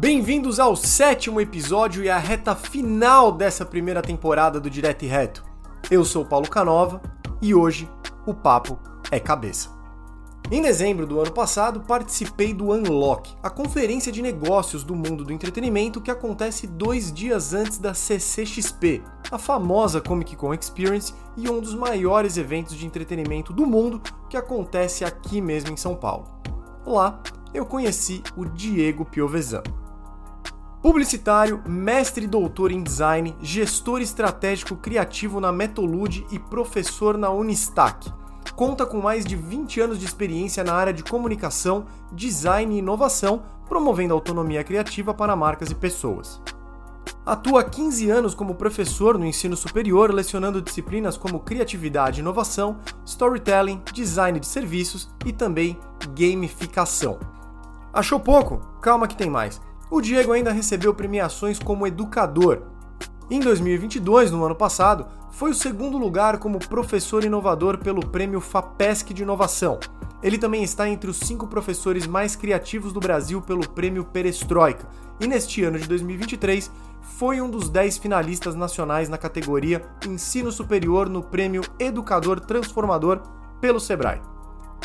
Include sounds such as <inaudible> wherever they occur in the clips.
Bem-vindos ao sétimo episódio e à reta final dessa primeira temporada do Direto e Reto. Eu sou Paulo Canova e hoje o papo é cabeça. Em dezembro do ano passado, participei do Unlock, a conferência de negócios do mundo do entretenimento que acontece dois dias antes da CCXP, a famosa Comic Con Experience e um dos maiores eventos de entretenimento do mundo que acontece aqui mesmo em São Paulo. Lá, eu conheci o Diego Piovesan. Publicitário, mestre e doutor em design, gestor estratégico criativo na Metolude e professor na Unistac. Conta com mais de 20 anos de experiência na área de comunicação, design e inovação, promovendo autonomia criativa para marcas e pessoas. Atua há 15 anos como professor no ensino superior, lecionando disciplinas como criatividade e inovação, storytelling, design de serviços e também gamificação. Achou pouco? Calma que tem mais o Diego ainda recebeu premiações como educador. Em 2022, no ano passado, foi o segundo lugar como professor inovador pelo prêmio FAPESC de Inovação. Ele também está entre os cinco professores mais criativos do Brasil pelo prêmio Perestroika, e neste ano de 2023 foi um dos dez finalistas nacionais na categoria Ensino Superior no prêmio Educador Transformador pelo Sebrae.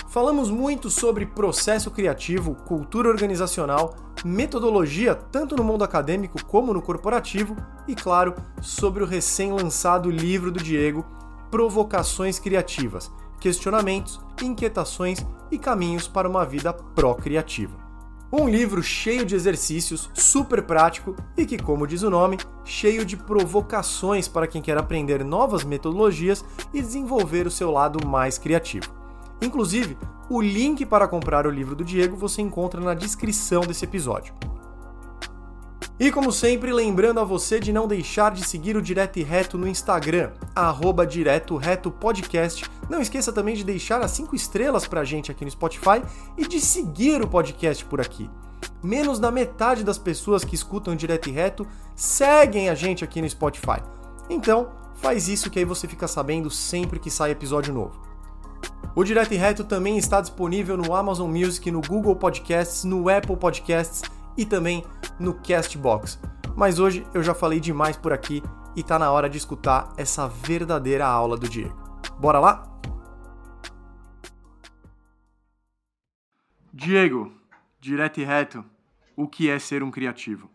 Falamos muito sobre processo criativo, cultura organizacional, metodologia tanto no mundo acadêmico como no corporativo e, claro, sobre o recém-lançado livro do Diego, Provocações Criativas, questionamentos, inquietações e caminhos para uma vida pró-criativa. Um livro cheio de exercícios, super prático e que, como diz o nome, cheio de provocações para quem quer aprender novas metodologias e desenvolver o seu lado mais criativo. Inclusive, o link para comprar o livro do Diego você encontra na descrição desse episódio. E como sempre, lembrando a você de não deixar de seguir o Direto e Reto no Instagram, arroba Direto Reto Podcast. Não esqueça também de deixar as 5 estrelas pra gente aqui no Spotify e de seguir o podcast por aqui. Menos da metade das pessoas que escutam Direto e Reto seguem a gente aqui no Spotify. Então, faz isso que aí você fica sabendo sempre que sai episódio novo. O Direto e Reto também está disponível no Amazon Music, no Google Podcasts, no Apple Podcasts e também no Castbox. Mas hoje eu já falei demais por aqui e tá na hora de escutar essa verdadeira aula do Diego. Bora lá? Diego, direto e reto, o que é ser um criativo?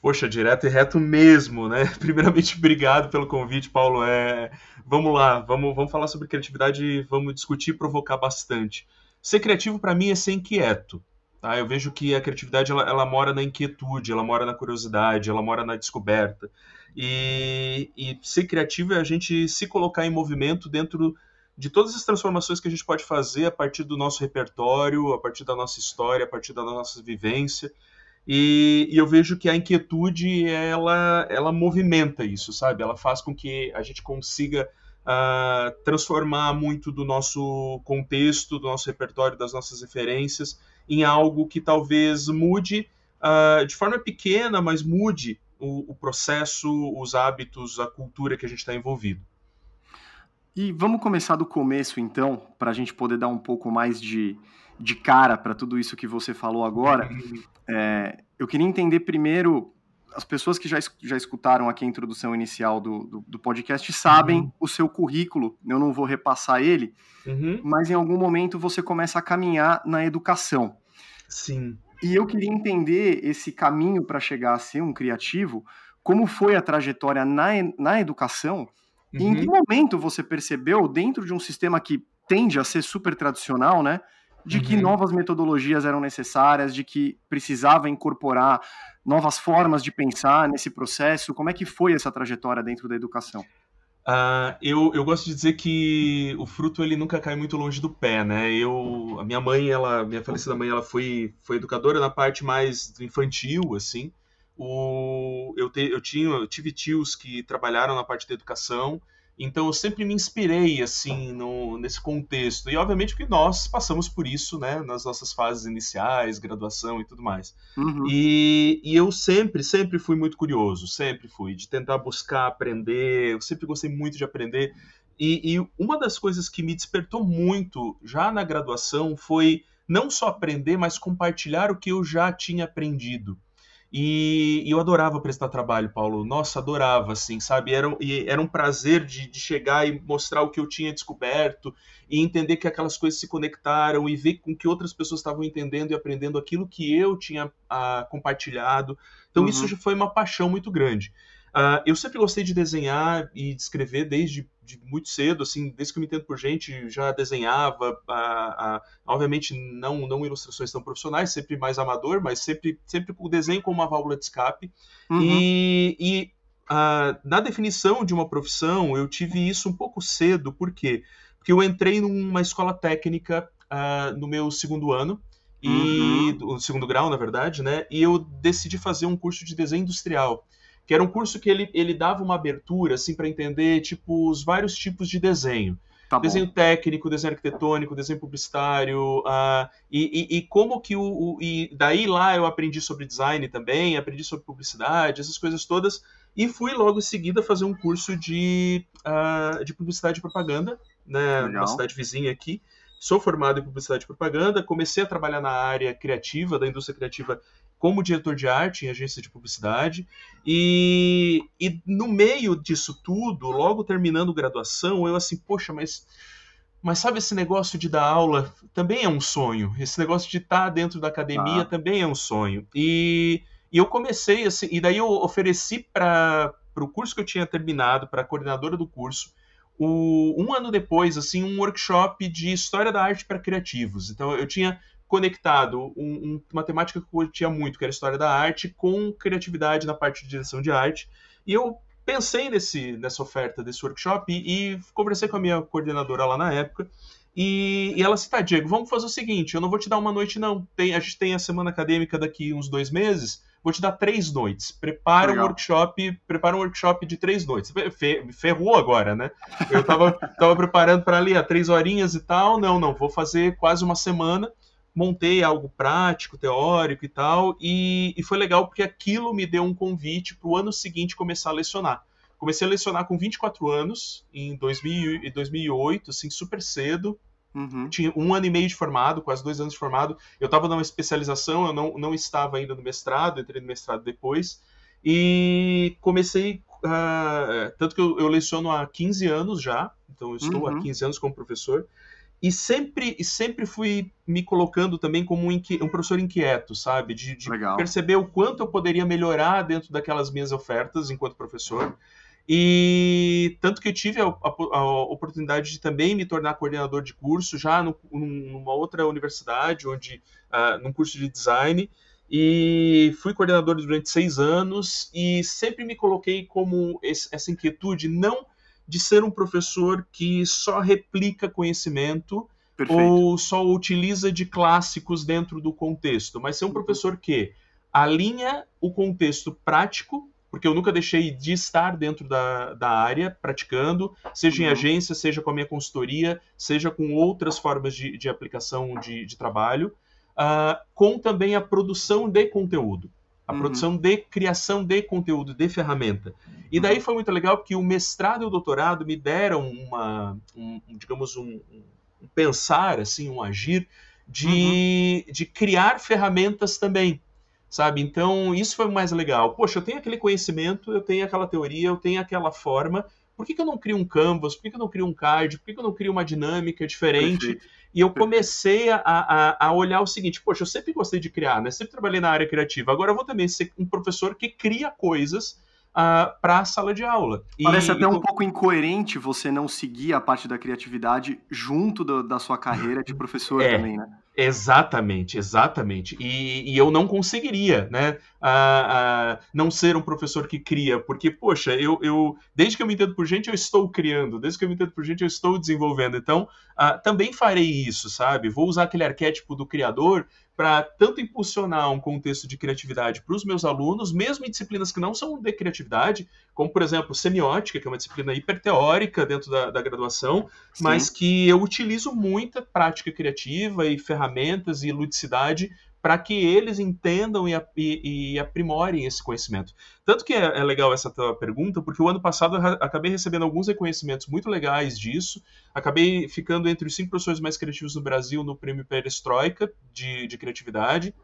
Poxa, direto e reto mesmo, né? <laughs> Primeiramente, obrigado pelo convite, Paulo. É... Vamos lá, vamos, vamos falar sobre criatividade e vamos discutir e provocar bastante. Ser criativo, para mim, é ser inquieto. Tá? Eu vejo que a criatividade ela, ela, mora na inquietude, ela mora na curiosidade, ela mora na descoberta. E, e ser criativo é a gente se colocar em movimento dentro de todas as transformações que a gente pode fazer a partir do nosso repertório, a partir da nossa história, a partir da nossa vivência. E, e, eu vejo que a inquietude ela, ela movimenta isso, sabe? Ela faz com que a gente consiga uh, transformar muito do nosso contexto, do nosso repertório, das nossas referências em algo que talvez mude uh, de forma pequena, mas mude o, o processo, os hábitos, a cultura que a gente está envolvido. E vamos começar do começo, então, para a gente poder dar um pouco mais de, de cara para tudo isso que você falou agora. É, eu queria entender primeiro, as pessoas que já, já escutaram aqui a introdução inicial do, do, do podcast sabem uhum. o seu currículo, eu não vou repassar ele, uhum. mas em algum momento você começa a caminhar na educação. Sim. E eu queria entender esse caminho para chegar a ser um criativo, como foi a trajetória na, na educação, uhum. e em que uhum. momento você percebeu, dentro de um sistema que tende a ser super tradicional, né? De que uhum. novas metodologias eram necessárias, de que precisava incorporar novas formas de pensar nesse processo. Como é que foi essa trajetória dentro da educação? Uh, eu, eu gosto de dizer que o fruto ele nunca cai muito longe do pé, né? Eu, a minha mãe, ela, minha falecida mãe, ela foi, foi educadora na parte mais infantil, assim. O, eu, te, eu, tinha, eu tive tios que trabalharam na parte da educação então eu sempre me inspirei assim no, nesse contexto. E obviamente que nós passamos por isso, né, nas nossas fases iniciais, graduação e tudo mais. Uhum. E, e, eu sempre, sempre fui muito curioso, sempre fui, de tentar buscar aprender, eu sempre gostei muito de aprender. E, e uma das coisas que me despertou muito já na graduação foi não só aprender, mas compartilhar o que eu já tinha aprendido. E, e, eu adorava prestar trabalho, Paulo. Nossa, adorava, assim, sabe? Era, era um prazer de, de, chegar e mostrar o que eu tinha descoberto e entender que aquelas coisas se conectaram e ver com que outras pessoas estavam entendendo e aprendendo aquilo que eu tinha ah, compartilhado. Então, uhum. isso já foi uma paixão muito grande. Uh, eu sempre gostei de desenhar e de escrever desde de muito cedo, assim, desde que eu me entendo por gente, já desenhava, uh, uh, obviamente não, não ilustrações tão profissionais, sempre mais amador, mas sempre, sempre o desenho como uma válvula de escape. Uhum. E, e na definição de uma profissão, eu tive isso um pouco cedo, por quê? Porque eu entrei numa escola técnica no meu segundo ano, e uhum. segundo grau, na verdade, né? E eu decidi fazer um curso de desenho industrial que era um curso que ele, ele dava uma abertura assim para entender tipo os vários tipos de desenho. Tá desenho técnico, desenho arquitetônico, desenho publicitário, uh, e, e, e, como que o, o, E daí lá eu aprendi sobre design também, aprendi sobre publicidade, essas coisas todas, e fui logo em seguida fazer um curso de, uh, de publicidade e propaganda, né, numa cidade vizinha aqui. Sou formado em publicidade e propaganda, comecei a trabalhar na área criativa, da indústria criativa, como diretor de arte em agência de publicidade. E, e no meio disso tudo, logo terminando graduação, eu assim, poxa, mas mas sabe esse negócio de dar aula também é um sonho. Esse negócio de estar dentro da academia ah. também é um sonho. E, e eu comecei assim, e daí eu ofereci para o curso que eu tinha terminado, para a coordenadora do curso, o, um ano depois, assim, um workshop de história da arte para criativos. Então eu tinha conectado um, um, uma temática que eu tinha muito, que era a história da arte, com criatividade na parte de direção de arte. E eu pensei nesse, nessa oferta desse workshop e, e conversei com a minha coordenadora lá na época. E, e ela disse, tá, Diego, vamos fazer o seguinte, eu não vou te dar uma noite, não. Tem, a gente tem a semana acadêmica daqui uns dois meses, vou te dar três noites. Prepara Legal. um workshop, prepara um workshop de três noites. Ferrou agora, né? Eu tava, tava preparando para ali, a três horinhas e tal. Não, não, vou fazer quase uma semana montei algo prático, teórico e tal, e, e foi legal porque aquilo me deu um convite para o ano seguinte começar a lecionar. Comecei a lecionar com 24 anos, em 2000, 2008, assim, super cedo, Uhum. Tinha um ano e meio de formado, quase dois anos de formado. Eu estava numa especialização, eu não, não estava ainda no mestrado, entrei no mestrado depois. E comecei. Uh, tanto que eu, eu, leciono há 15 anos já, então eu estou uhum. há 15 anos como professor e sempre, e sempre fui me colocando também como um, um professor inquieto, sabe? De, de perceber o quanto eu poderia melhorar dentro daquelas minhas ofertas enquanto professor. E tanto que eu tive a, a, a oportunidade de também me tornar coordenador de curso já no, numa outra universidade, onde uh, num curso de design. E fui coordenador durante seis anos e sempre me coloquei como esse, essa inquietude, não de ser um professor que só replica conhecimento Perfeito. ou só utiliza de clássicos dentro do contexto, mas ser um uhum. professor que alinha o contexto prático, porque eu nunca deixei de estar dentro da, da área praticando, seja uhum. em agência, seja com a minha consultoria, seja com outras formas de, de aplicação de, de trabalho, uh, com também a produção de conteúdo a uhum. produção de criação de conteúdo, de ferramenta. E daí foi muito legal porque o mestrado e o doutorado me deram uma, um, digamos, um, um, pensar, assim, um agir de, uhum. de criar ferramentas também, sabe? Então, isso foi o mais legal. Poxa, eu tenho aquele conhecimento, eu tenho aquela teoria, eu tenho aquela forma, por que, que eu não crio um canvas? Por que, que eu não crio um card? Por que, que eu não crio uma dinâmica diferente? Perfeito e eu comecei a, a, a, olhar o seguinte: poxa, eu sempre gostei de criar, né? Sempre trabalhei na área criativa. Agora eu vou também ser um professor que cria coisas uh, para a sala de aula. Parece e, até um pouco incoerente você não seguir a parte da criatividade junto do, da sua carreira de professor é, também, né? Exatamente, exatamente. E, e, eu não conseguiria, né, a, a, não ser um professor que cria, porque, poxa, eu, eu, desde que eu me entendo por gente, eu estou criando, desde que eu me entendo por gente, eu estou desenvolvendo. Então, uh, também farei isso, sabe? Vou usar aquele arquétipo do criador para tanto impulsionar um contexto de criatividade para os meus alunos, mesmo em disciplinas que não são de criatividade, como, por exemplo, semiótica, que é uma disciplina hiperteórica dentro da, da graduação, Sim. mas que eu utilizo muita prática criativa e ferramentas e ludicidade para que eles entendam e, e, e, aprimorem esse conhecimento. Tanto que é, é, legal essa tua pergunta, porque o ano passado eu acabei recebendo alguns reconhecimentos muito legais disso. Acabei ficando entre os cinco professores mais criativos no Brasil no prêmio Perestroika de, de criatividade.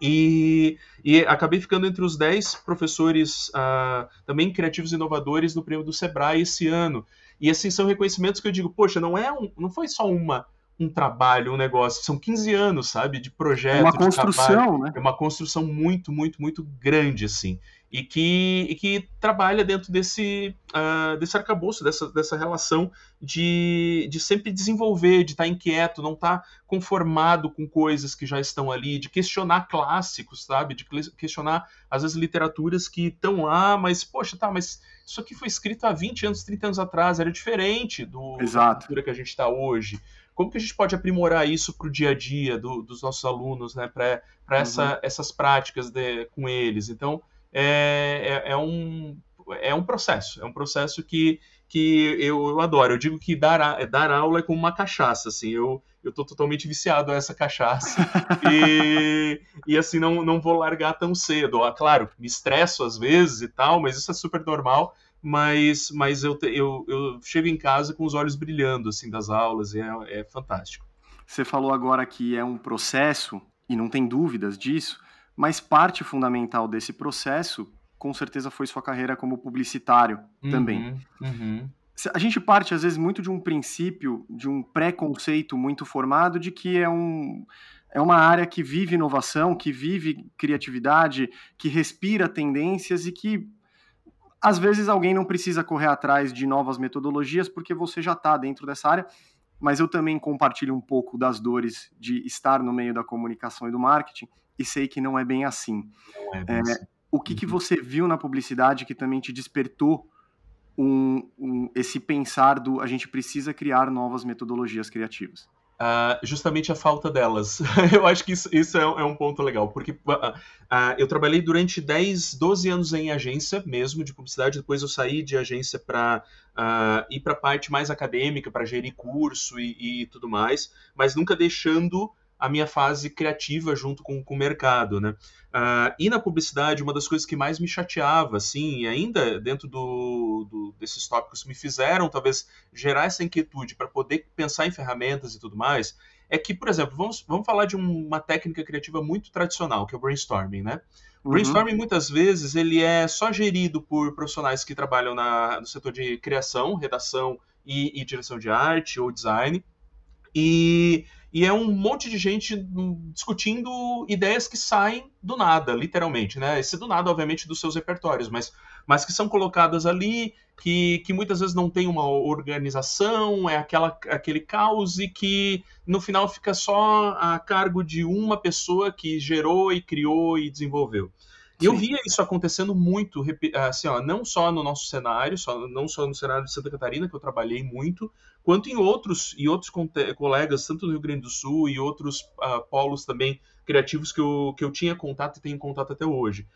E, e, acabei ficando entre os 10 professores uh, também criativos e inovadores no prêmio do Sebrae esse ano. E assim, são reconhecimentos que eu digo, poxa, não é um, não foi só uma um trabalho, um negócio. São 15 anos, sabe, de projeto. Uma construção, né? É uma construção muito, muito, muito grande, assim e que, e que trabalha dentro desse, uh, desse arcabouço, dessa, dessa relação de, de sempre desenvolver, de estar tá inquieto, não estar tá conformado com coisas que já estão ali, de questionar clássicos, sabe? De questionar, às vezes, literaturas que estão lá, mas, poxa, tá, mas isso aqui foi escrito há 20 anos, 30 anos atrás, era diferente do, Exato. da cultura que a gente está hoje como que a gente pode aprimorar isso para o dia a dia do, dos nossos alunos, né, para essa, uhum. essas práticas de, com eles. Então, é, é, é, um, é um processo, é um processo que, que eu, eu adoro. Eu digo que dar, dar aula é como uma cachaça, assim, eu, eu tô totalmente viciado a essa cachaça <laughs> e, e assim, não, não vou largar tão cedo. Ah, claro, me estresso às vezes e tal, mas isso é super normal, mas, mas eu, eu, eu chego em casa com os olhos brilhando, assim, das aulas, e é, é fantástico. Você falou agora que é um processo, e não tem dúvidas disso, mas parte fundamental desse processo, com certeza, foi sua carreira como publicitário uhum, também. Uhum. A gente parte, às vezes, muito de um princípio, de um preconceito muito formado de que é um. É uma área que vive inovação, que vive criatividade, que respira tendências e que às vezes alguém não precisa correr atrás de novas metodologias porque você já está dentro dessa área, mas eu também compartilho um pouco das dores de estar no meio da comunicação e do marketing e sei que não é bem assim. É bem é, assim. O que, que uhum. você viu na publicidade que também te despertou um, um, esse pensar do a gente precisa criar novas metodologias criativas? Uh, justamente a falta delas. <laughs> eu acho que isso, isso é, é, um ponto legal, porque uh, uh, eu trabalhei durante 10, 12 anos em agência mesmo, de publicidade, depois eu saí de agência para ir para a parte mais acadêmica, para gerir curso e, e, tudo mais, mas nunca deixando a minha fase criativa junto com, com o mercado, né? Uh, e na publicidade, uma das coisas que mais me chateava, assim, e ainda dentro do, do, desses tópicos me fizeram talvez gerar essa inquietude para poder pensar em ferramentas e tudo mais, é que, por exemplo, vamos, vamos falar de uma técnica criativa muito tradicional, que é o brainstorming, né? O uhum. brainstorming, muitas vezes, ele é só gerido por profissionais que trabalham na, no setor de criação, redação e, e direção de arte ou design, e e é um monte de gente discutindo ideias que saem do nada, literalmente, né? Esse do nada, obviamente, dos seus repertórios, mas, mas que são colocadas ali, que, que muitas vezes não tem uma organização, é aquela, aquele caos e que no final fica só a cargo de uma pessoa que gerou e criou e desenvolveu. E eu via isso acontecendo muito, assim, ó, não só no nosso cenário, só, não só no cenário de Santa Catarina, que eu trabalhei muito, quanto em outros e outros colegas, tanto do Rio Grande do Sul e outros uh, polos também criativos que eu, que eu tinha contato e tenho contato até hoje.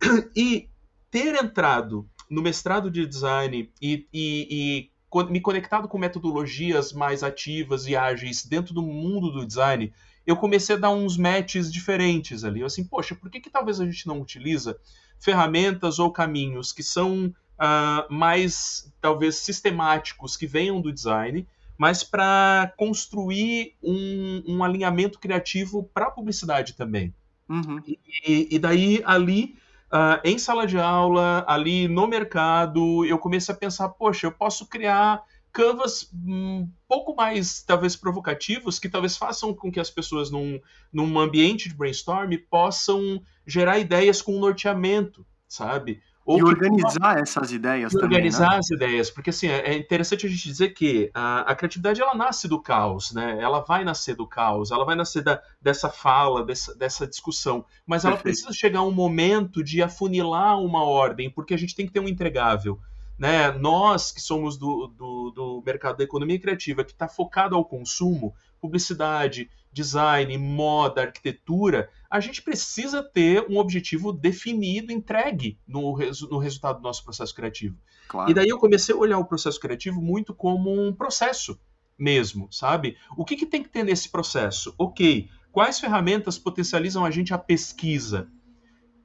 <clears throat> E ter entrado no mestrado de design e, e, e me conectado com metodologias mais ativas e ágeis dentro do mundo do design, eu comecei a dar uns matches diferentes ali. Eu assim, poxa, por que, que talvez a gente não utiliza ferramentas ou caminhos que são uh, mais, talvez, sistemáticos, que venham do design, mas para construir um, um, alinhamento criativo para a publicidade também. Uhum. E, e, daí, ali, uh, em sala de aula, ali no mercado, eu comecei a pensar, poxa, eu posso criar canvas um pouco mais, talvez, provocativos, que talvez façam com que as pessoas, num, num ambiente de brainstorm, possam gerar ideias com um norteamento, sabe? Ou e organizar essas ideias e também. Organizar né? as ideias, porque assim, é interessante a gente dizer que a, a, criatividade ela nasce do caos, né? Ela vai nascer do caos, ela vai nascer da, dessa fala, dessa, dessa discussão, mas Perfeito. ela precisa chegar a um momento de afunilar uma ordem, porque a gente tem que ter um entregável né, nós que somos do, do, do mercado da economia criativa, que está focado ao consumo, publicidade, design, moda, arquitetura, a gente precisa ter um objetivo definido, entregue no, resu no resultado do nosso processo criativo. Claro. E daí eu comecei a olhar o processo criativo muito como um processo mesmo, sabe? O que, que tem que ter nesse processo? Ok, quais ferramentas potencializam a gente a pesquisa?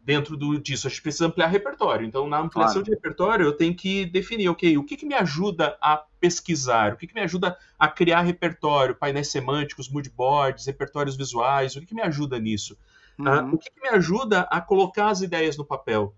Dentro do, disso. A gente precisa ampliar repertório. Então, na ampliação claro. de repertório, eu tenho que definir, ok, o que, que me ajuda a pesquisar? O que, que me ajuda a criar repertório? Painéis semânticos, moodboards, repertórios visuais, o que, que me ajuda nisso? Uhum. Uh, o que, que me ajuda a colocar as ideias no papel?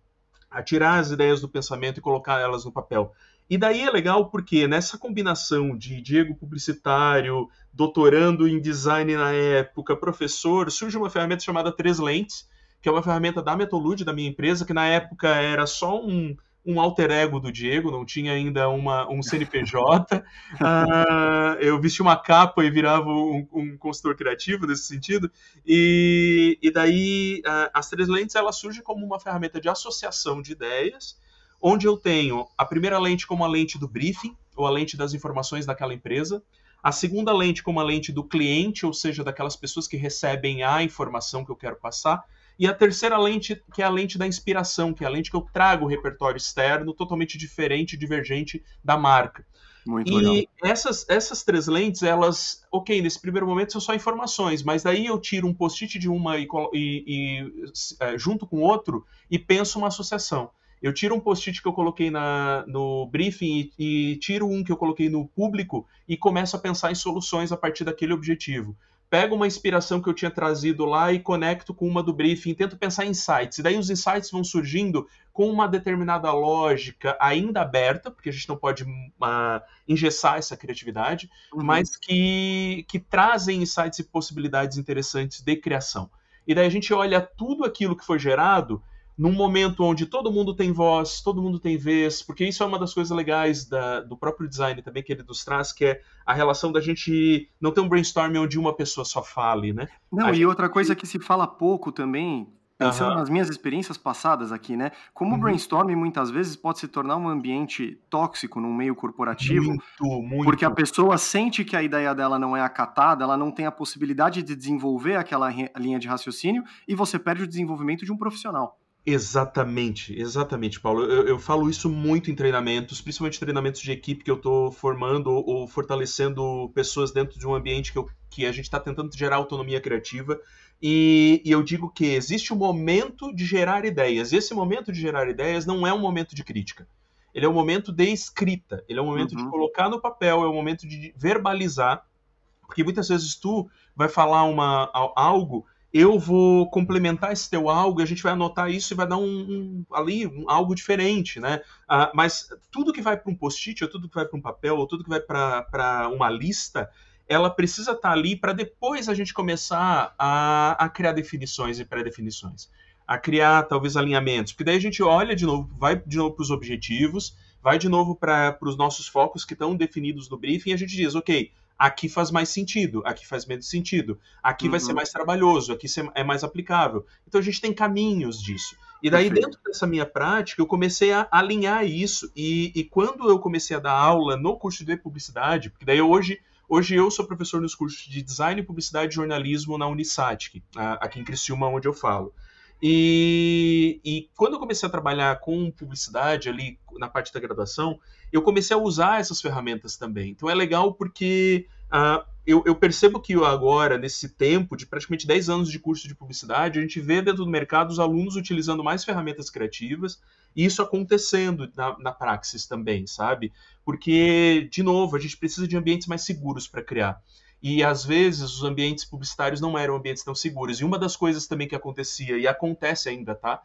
A tirar as ideias do pensamento e colocar elas no papel. E daí é legal porque nessa combinação de Diego publicitário, doutorando em design na época, professor, surge uma ferramenta chamada Três Lentes, que é uma ferramenta da Metolude, da minha empresa, que na época era só um, um alter ego do Diego, não tinha ainda uma, um CNPJ. uh, <laughs> ah, eu vestia uma capa e virava um, um, consultor criativo nesse sentido. E, e daí uh, as três lentes ela surge como uma ferramenta de associação de ideias onde eu tenho a primeira lente como a lente do briefing, ou a lente das informações daquela empresa, a segunda lente como a lente do cliente, ou seja, daquelas pessoas que recebem a informação que eu quero passar, e a terceira lente, que é a lente da inspiração, que é a lente que eu trago o repertório externo, totalmente diferente, divergente da marca. Muito e legal. Essas, essas três lentes, elas, ok, nesse primeiro momento são só informações, mas daí eu tiro um post-it de uma e, e, e é, junto com outro e penso uma associação eu tiro um post-it que eu coloquei na, no briefing e, e, tiro um que eu coloquei no público e começo a pensar em soluções a partir daquele objetivo. Pego uma inspiração que eu tinha trazido lá e conecto com uma do briefing, tento pensar em insights. E daí os insights vão surgindo com uma determinada lógica ainda aberta, porque a gente não pode uh, engessar essa criatividade, uhum. mas que, que trazem insights e possibilidades interessantes de criação. E daí a gente olha tudo aquilo que foi gerado num momento onde todo mundo tem voz, todo mundo tem vez, porque isso é uma das coisas legais da, do próprio design também que ele nos traz, que é a relação da gente não ter um brainstorming onde uma pessoa só fale, né? Não, a e gente... outra coisa que se fala pouco também, pensando uhum. nas minhas experiências passadas aqui, né? Como uhum. o brainstorming muitas vezes pode se tornar um ambiente tóxico num meio corporativo, muito, muito. porque a pessoa sente que a ideia dela não é acatada, ela não tem a possibilidade de desenvolver aquela linha de raciocínio e você perde o desenvolvimento de um profissional. Exatamente, exatamente, Paulo. Eu, eu, falo isso muito em treinamentos, principalmente treinamentos de equipe que eu estou formando ou fortalecendo pessoas dentro de um ambiente que, eu, que a gente está tentando gerar autonomia criativa. E, e, eu digo que existe um momento de gerar ideias. Esse momento de gerar ideias não é um momento de crítica. Ele é um momento de escrita, ele é um momento uhum. de colocar no papel, é um momento de verbalizar, porque muitas vezes tu vai falar uma, algo eu vou complementar esse teu algo a gente vai anotar isso e vai dar um, um ali um, algo diferente, né? Uh, mas tudo que vai para um post-it, ou tudo que vai para um papel, ou tudo que vai para uma lista, ela precisa estar tá ali para depois a gente começar a, a criar definições e pré-definições, a criar talvez alinhamentos, porque daí a gente olha de novo, vai de novo para os objetivos, vai de novo para os nossos focos que estão definidos no briefing e a gente diz, ok, aqui faz mais sentido, aqui faz menos sentido, aqui uhum. vai ser uhum. mais trabalhoso, aqui é mais aplicável. Então a gente tem caminhos disso. E daí, Perfeito. dentro dessa minha prática, eu comecei a alinhar isso. E, e, quando eu comecei a dar aula no curso de publicidade, porque daí hoje, hoje eu sou professor nos cursos de design, publicidade e jornalismo na Unisatic, aqui em Criciúma, onde eu falo. E, e, quando eu comecei a trabalhar com publicidade ali na parte da graduação, eu comecei a usar essas ferramentas também. Então é legal porque uh, eu, eu, percebo que agora, nesse tempo de praticamente 10 anos de curso de publicidade, a gente vê dentro do mercado os alunos utilizando mais ferramentas criativas e isso acontecendo na, na praxis também, sabe? Porque, de novo, a gente precisa de ambientes mais seguros para criar. E às vezes os ambientes publicitários não eram ambientes tão seguros. E uma das coisas também que acontecia, e acontece ainda, tá?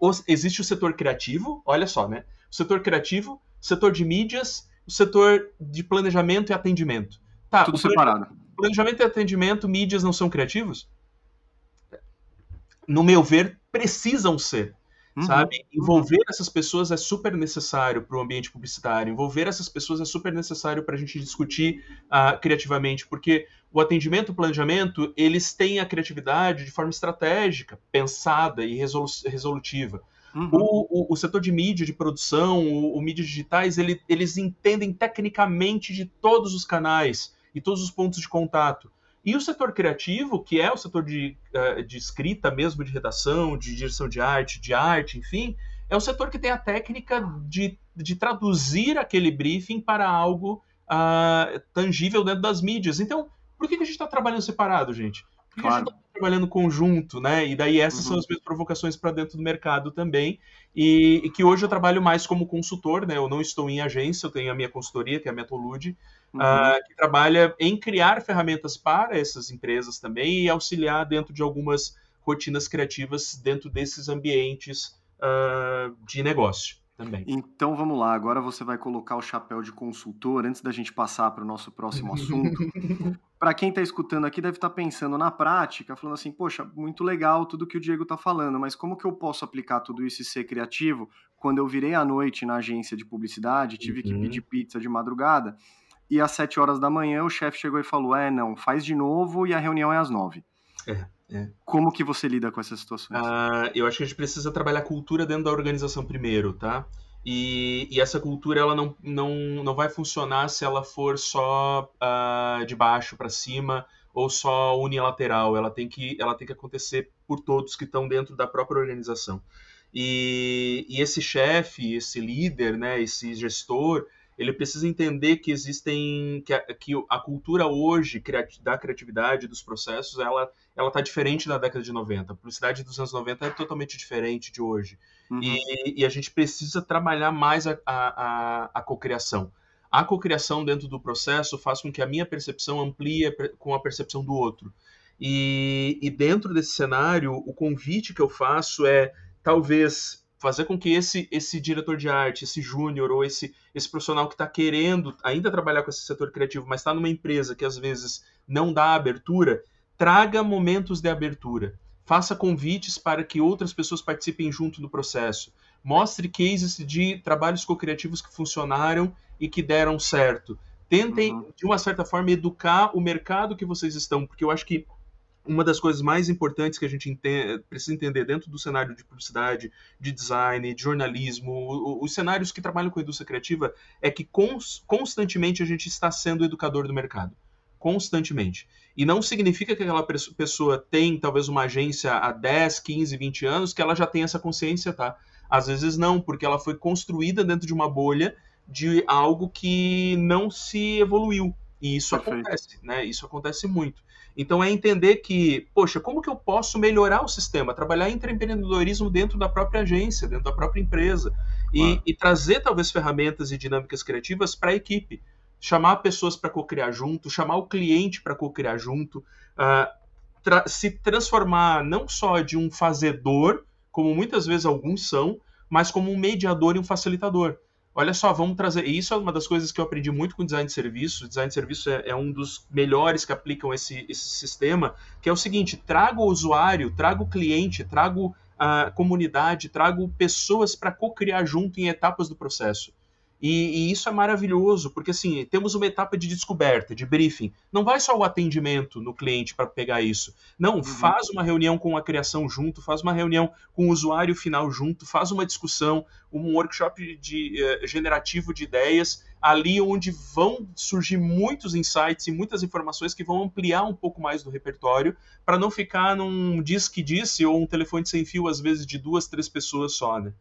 Uh, existe o setor criativo, olha só, né? O setor criativo, o setor de mídias, o setor de planejamento e atendimento. Tá, Tudo separado. Planejamento e atendimento, mídias não são criativos? No meu ver, precisam ser. Uhum. Sabe? Envolver essas pessoas é super necessário para o ambiente publicitário. Envolver essas pessoas é super necessário para a gente discutir uh, criativamente, porque o atendimento, o planejamento, eles têm a criatividade de forma estratégica, pensada e resolu resolutiva. Uhum. O, o, o, setor de mídia, de produção, o, o mídias digitais, ele, eles entendem tecnicamente de todos os canais e todos os pontos de contato. E o setor criativo, que é o setor de, uh, de escrita mesmo, de redação, de direção de arte, de arte, enfim, é o setor que tem a técnica de, de traduzir aquele briefing para algo uh, tangível dentro das mídias. Então, por que, que a gente está trabalhando separado, gente? Claro. a gente está trabalhando conjunto, né? E daí essas uhum. são as minhas provocações para dentro do mercado também. E, e, que hoje eu trabalho mais como consultor, né? Eu não estou em agência, eu tenho a minha consultoria, que é a Metolude, uhum. uh, que trabalha em criar ferramentas para essas empresas também e auxiliar dentro de algumas rotinas criativas dentro desses ambientes uh, de negócio também. Então vamos lá, agora você vai colocar o chapéu de consultor antes da gente passar para o nosso próximo assunto. <laughs> para quem está escutando aqui deve estar tá pensando na prática, falando assim, poxa, muito legal tudo que o Diego está falando, mas como que eu posso aplicar tudo isso e ser criativo quando eu virei à noite na agência de publicidade, tive uhum. que pedir pizza de madrugada e às sete horas da manhã o chefe chegou e falou, é, não, faz de novo e a reunião é às nove. É. É. Como que você lida com essas situações? Uh, eu acho que a gente precisa trabalhar a cultura dentro da organização primeiro, tá? E, e essa cultura ela não, não, não vai funcionar se ela for só uh, de baixo para cima ou só unilateral. Ela tem que, ela tem que acontecer por todos que estão dentro da própria organização. E, e esse chefe, esse líder, né, esse gestor, ele precisa entender que existem que a, que a cultura hoje da criatividade dos processos ela ela está diferente da década de 90 a publicidade dos anos 90 é totalmente diferente de hoje. Uhum. e, e, a gente precisa trabalhar mais a, a, a cocriação. A cocriação dentro do processo faz com que a minha percepção amplie com a percepção do outro. E, e dentro desse cenário o convite que eu faço é talvez fazer com que esse, esse diretor de arte, esse júnior ou esse, esse profissional que está querendo ainda trabalhar com esse setor criativo, mas está numa empresa que às vezes não dá abertura, traga momentos de abertura. Faça convites para que outras pessoas participem junto do processo. Mostre cases de trabalhos co-criativos que funcionaram e que deram certo. Tentem, uhum. de uma certa forma, educar o mercado que vocês estão, porque eu acho que uma das coisas mais importantes que a gente entende, precisa entender dentro do cenário de publicidade, de design, de jornalismo, os cenários que trabalham com a indústria criativa, é que constantemente a gente está sendo educador do mercado. Constantemente. E não significa que aquela pessoa tem talvez uma agência há 10, 15, 20 anos que ela já tem essa consciência, tá? Às vezes não, porque ela foi construída dentro de uma bolha de algo que não se evoluiu. E isso Perfeito. acontece, né? Isso acontece muito. Então é entender que, poxa, como que eu posso melhorar o sistema? Trabalhar empreendedorismo dentro da própria agência, dentro da própria empresa. E, e trazer talvez ferramentas e dinâmicas criativas para a equipe. Chamar pessoas para co-criar junto, chamar o cliente para co-criar junto, uh, tra se transformar não só de um fazedor, como muitas vezes alguns são, mas como um mediador e um facilitador olha só, vamos trazer. E isso é uma das coisas que eu aprendi muito com design de serviço. Design de serviço é, é um dos melhores que aplicam esse, esse sistema, que é o seguinte: trago o usuário, trago o cliente, trago a comunidade, trago pessoas para co-criar junto em etapas do processo. E, e, isso é maravilhoso, porque assim, temos uma etapa de descoberta, de briefing. Não vai só o atendimento no cliente para pegar isso. Não, uhum. faz uma reunião com a criação junto, faz uma reunião com o usuário final junto, faz uma discussão, um workshop de, uh, generativo de ideias, ali onde vão surgir muitos insights e muitas informações que vão ampliar um pouco mais do repertório, para não ficar num diz que disse ou um telefone sem fio, às vezes, de duas, três pessoas só, né?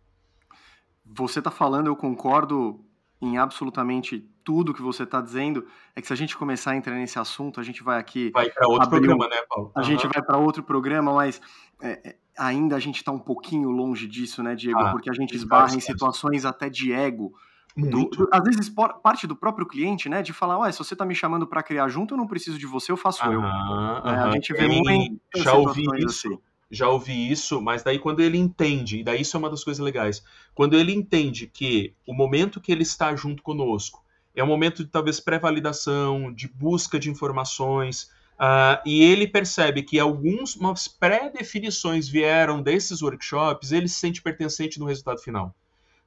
Você está falando, eu concordo em absolutamente tudo que você está dizendo, é que se a gente começar a entrar nesse assunto, a gente vai aqui. Vai para outro programa, né, Paulo? A uhum. gente vai para outro programa, mas é, é, ainda a gente está um pouquinho longe disso, né, Diego? Ah, Porque a gente esbarra em situações até de ego. Do, do, às vezes parte do próprio cliente, né, de falar, ué, se você está me chamando para criar junto, eu não preciso de você, eu faço eu. É, a gente vê muito já ouvi isso. Assim já ouvi isso, mas daí quando ele entende, e daí isso é uma das coisas legais, quando ele entende que o momento que ele está junto conosco é um momento de talvez pré-validação, de busca de informações, uh, e ele percebe que algumas pré-definições vieram desses workshops, ele se sente pertencente no resultado final.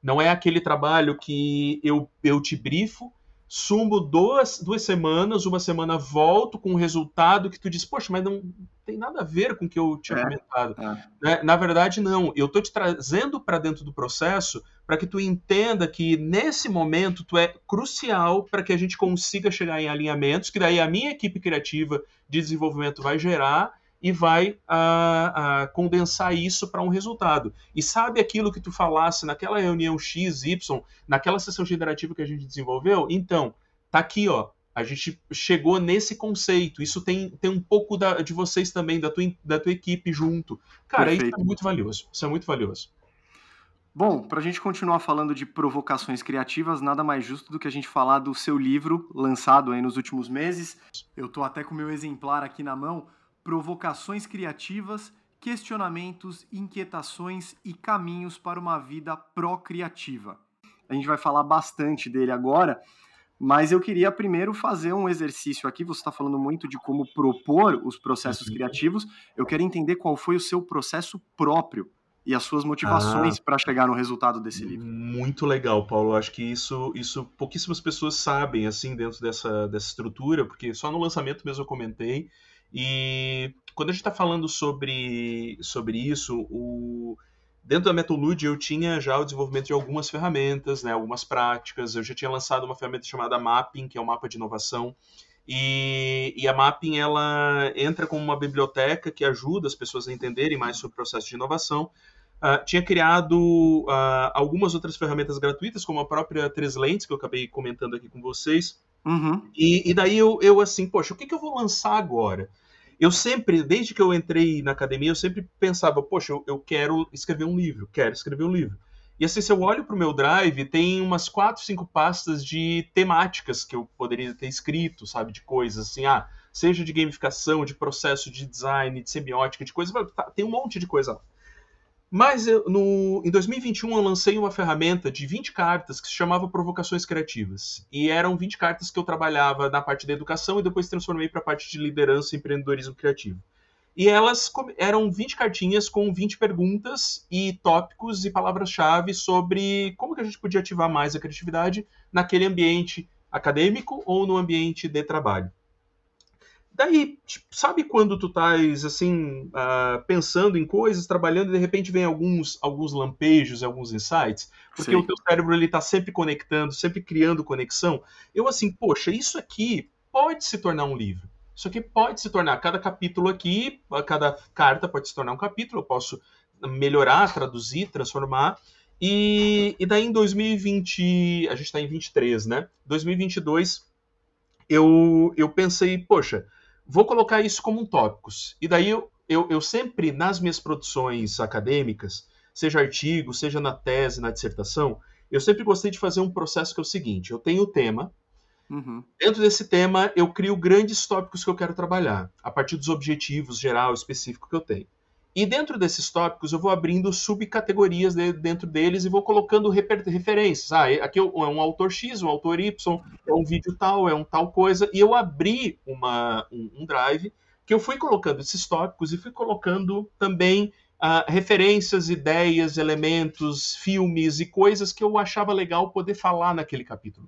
Não é aquele trabalho que eu, eu te brifo, sumo duas, duas semanas, uma semana volto com um resultado que tu diz, poxa, mas não tem nada a ver com o que eu tinha é, comentado. É. Né? Na verdade, não. Eu estou te trazendo para dentro do processo para que tu entenda que nesse momento tu é crucial para que a gente consiga chegar em alinhamentos, que daí a minha equipe criativa de desenvolvimento vai gerar e vai a, a condensar isso para um resultado. E sabe aquilo que tu falasse naquela reunião X, Y, naquela sessão generativa que a gente desenvolveu? Então, tá aqui, ó. A gente chegou nesse conceito. Isso tem, tem um pouco da, de vocês também, da tua, da tua equipe junto. Cara, Perfeito. isso é muito valioso. Isso é muito valioso. Bom, para a gente continuar falando de provocações criativas, nada mais justo do que a gente falar do seu livro, lançado aí nos últimos meses. Eu estou até com o meu exemplar aqui na mão. Provocações criativas, questionamentos, inquietações e caminhos para uma vida procriativa. A gente vai falar bastante dele agora, mas eu queria primeiro fazer um exercício aqui. Você está falando muito de como propor os processos uhum. criativos. Eu quero entender qual foi o seu processo próprio e as suas motivações ah, para chegar no resultado desse livro. Muito legal, Paulo. Acho que isso, isso pouquíssimas pessoas sabem assim dentro dessa, dessa estrutura, porque só no lançamento mesmo eu comentei. E quando a gente está falando sobre, sobre isso, o, dentro da Metolude eu tinha já o desenvolvimento de algumas ferramentas, né, algumas práticas. Eu já tinha lançado uma ferramenta chamada Mapping, que é um mapa de inovação. E, e, a Mapping ela entra como uma biblioteca que ajuda as pessoas a entenderem mais sobre o processo de inovação. Uh, tinha criado uh, algumas outras ferramentas gratuitas, como a própria Três Lentes, que eu acabei comentando aqui com vocês. Uhum. E, e, daí eu, eu, assim, poxa, o que, que eu vou lançar agora? Eu sempre, desde que eu entrei na academia, eu sempre pensava, poxa, eu, eu quero escrever um livro, quero escrever um livro. E assim, se eu olho para o meu drive, tem umas quatro, cinco pastas de temáticas que eu poderia ter escrito, sabe? De coisas assim, ah, seja de gamificação, de processo de design, de semiótica, de coisas. Tá, tem um monte de coisa lá. Mas eu, no, em 2021 eu lancei uma ferramenta de 20 cartas que se chamava Provocações Criativas. E eram 20 cartas que eu trabalhava na parte da educação e depois transformei para a parte de liderança e empreendedorismo criativo. E elas eram 20 cartinhas com 20 perguntas e tópicos e palavras-chave sobre como que a gente podia ativar mais a criatividade naquele ambiente acadêmico ou no ambiente de trabalho. Daí, tipo, sabe quando tu estás assim, uh, pensando em coisas, trabalhando e de repente vem alguns, alguns lampejos, alguns insights? Porque Sim. o teu cérebro ele tá sempre conectando, sempre criando conexão. Eu assim, poxa, isso aqui pode se tornar um livro. Isso aqui pode se tornar, cada capítulo aqui, cada carta pode se tornar um capítulo, eu posso melhorar, traduzir, transformar. E, e daí em 2020, a gente está em 23, né? 2022, eu, eu pensei, poxa, vou colocar isso como um tópicos. E daí eu, eu, eu sempre, nas minhas produções acadêmicas, seja artigo, seja na tese, na dissertação, eu sempre gostei de fazer um processo que é o seguinte: eu tenho o tema, Uhum. Dentro desse tema, eu crio grandes tópicos que eu quero trabalhar, a partir dos objetivos geral, específico que eu tenho. E dentro desses tópicos, eu vou abrindo subcategorias de, dentro deles e vou colocando refer, referências. Ah, aqui é um autor X, um autor Y, é um vídeo tal, é um tal coisa. E eu abri uma, um, um drive que eu fui colocando esses tópicos e fui colocando também Uh, referências, ideias, elementos, filmes e coisas que eu achava legal poder falar naquele capítulo.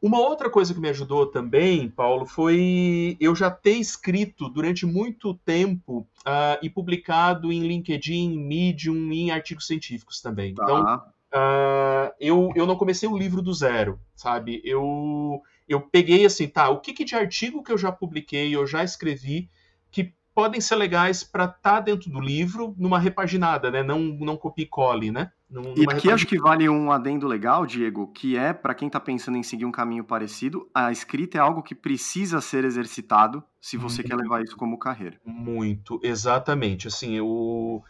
Uma outra coisa que me ajudou também, Paulo, foi eu já ter escrito durante muito tempo uh, e publicado em LinkedIn, Medium e em artigos científicos também. Tá. Então, uh, eu, eu não comecei o livro do zero, sabe? Eu, eu peguei assim, tá, o que, que de artigo que eu já publiquei, eu já escrevi, que podem ser legais para estar tá dentro do livro numa repaginada, né? Não, não copie e cole, né? E aqui acho que vale um adendo legal, Diego, que é, para quem está pensando em seguir um caminho parecido, a escrita é algo que precisa ser exercitado se você quer levar isso como carreira. Muito, exatamente. Assim, eu...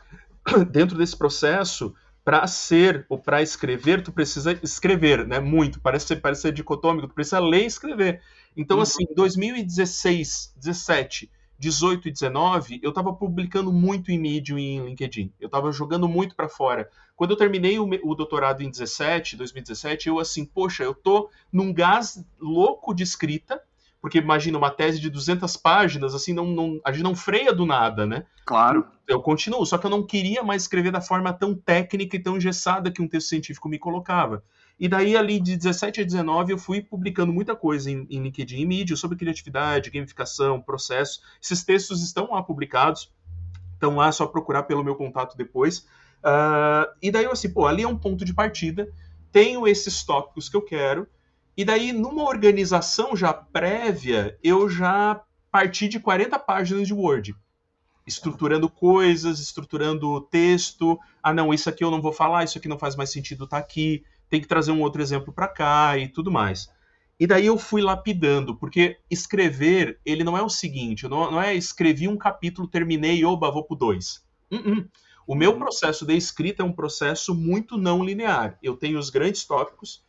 <clears throat> dentro desse processo, para ser ou para escrever, tu precisa escrever, né? Muito. Parece ser, parece ser dicotômico, tu precisa ler e escrever. Então, uhum. assim, 2016, 17 18 e 19, eu estava publicando muito em Medium e em LinkedIn. Eu estava jogando muito para fora. Quando eu terminei o, o, doutorado em 17, 2017, eu assim, poxa, eu tô num gás louco de escrita, porque imagina uma tese de 200 páginas, assim, não, não, a gente não freia do nada, né? Claro. Eu continuo, só que eu não queria mais escrever da forma tão técnica e tão engessada que um texto científico me colocava. E daí, ali de 17 a 19, eu fui publicando muita coisa em, em LinkedIn e mídia sobre criatividade, gamificação, processo. Esses textos estão lá publicados, estão lá, é só procurar pelo meu contato depois. Uh, e daí eu assim, pô, ali é um ponto de partida, tenho esses tópicos que eu quero, e daí numa organização já prévia, eu já parti de 40 páginas de Word estruturando coisas, estruturando texto. Ah, não, isso aqui eu não vou falar, isso aqui não faz mais sentido estar tá aqui tem que trazer um outro exemplo para cá e tudo mais. E daí eu fui lapidando, porque escrever, ele não é o seguinte, não, não é escrevi um capítulo, terminei, oba, vou pro dois. Uh -uh. O meu uhum. processo de escrita é um processo muito não linear. Eu tenho os grandes tópicos,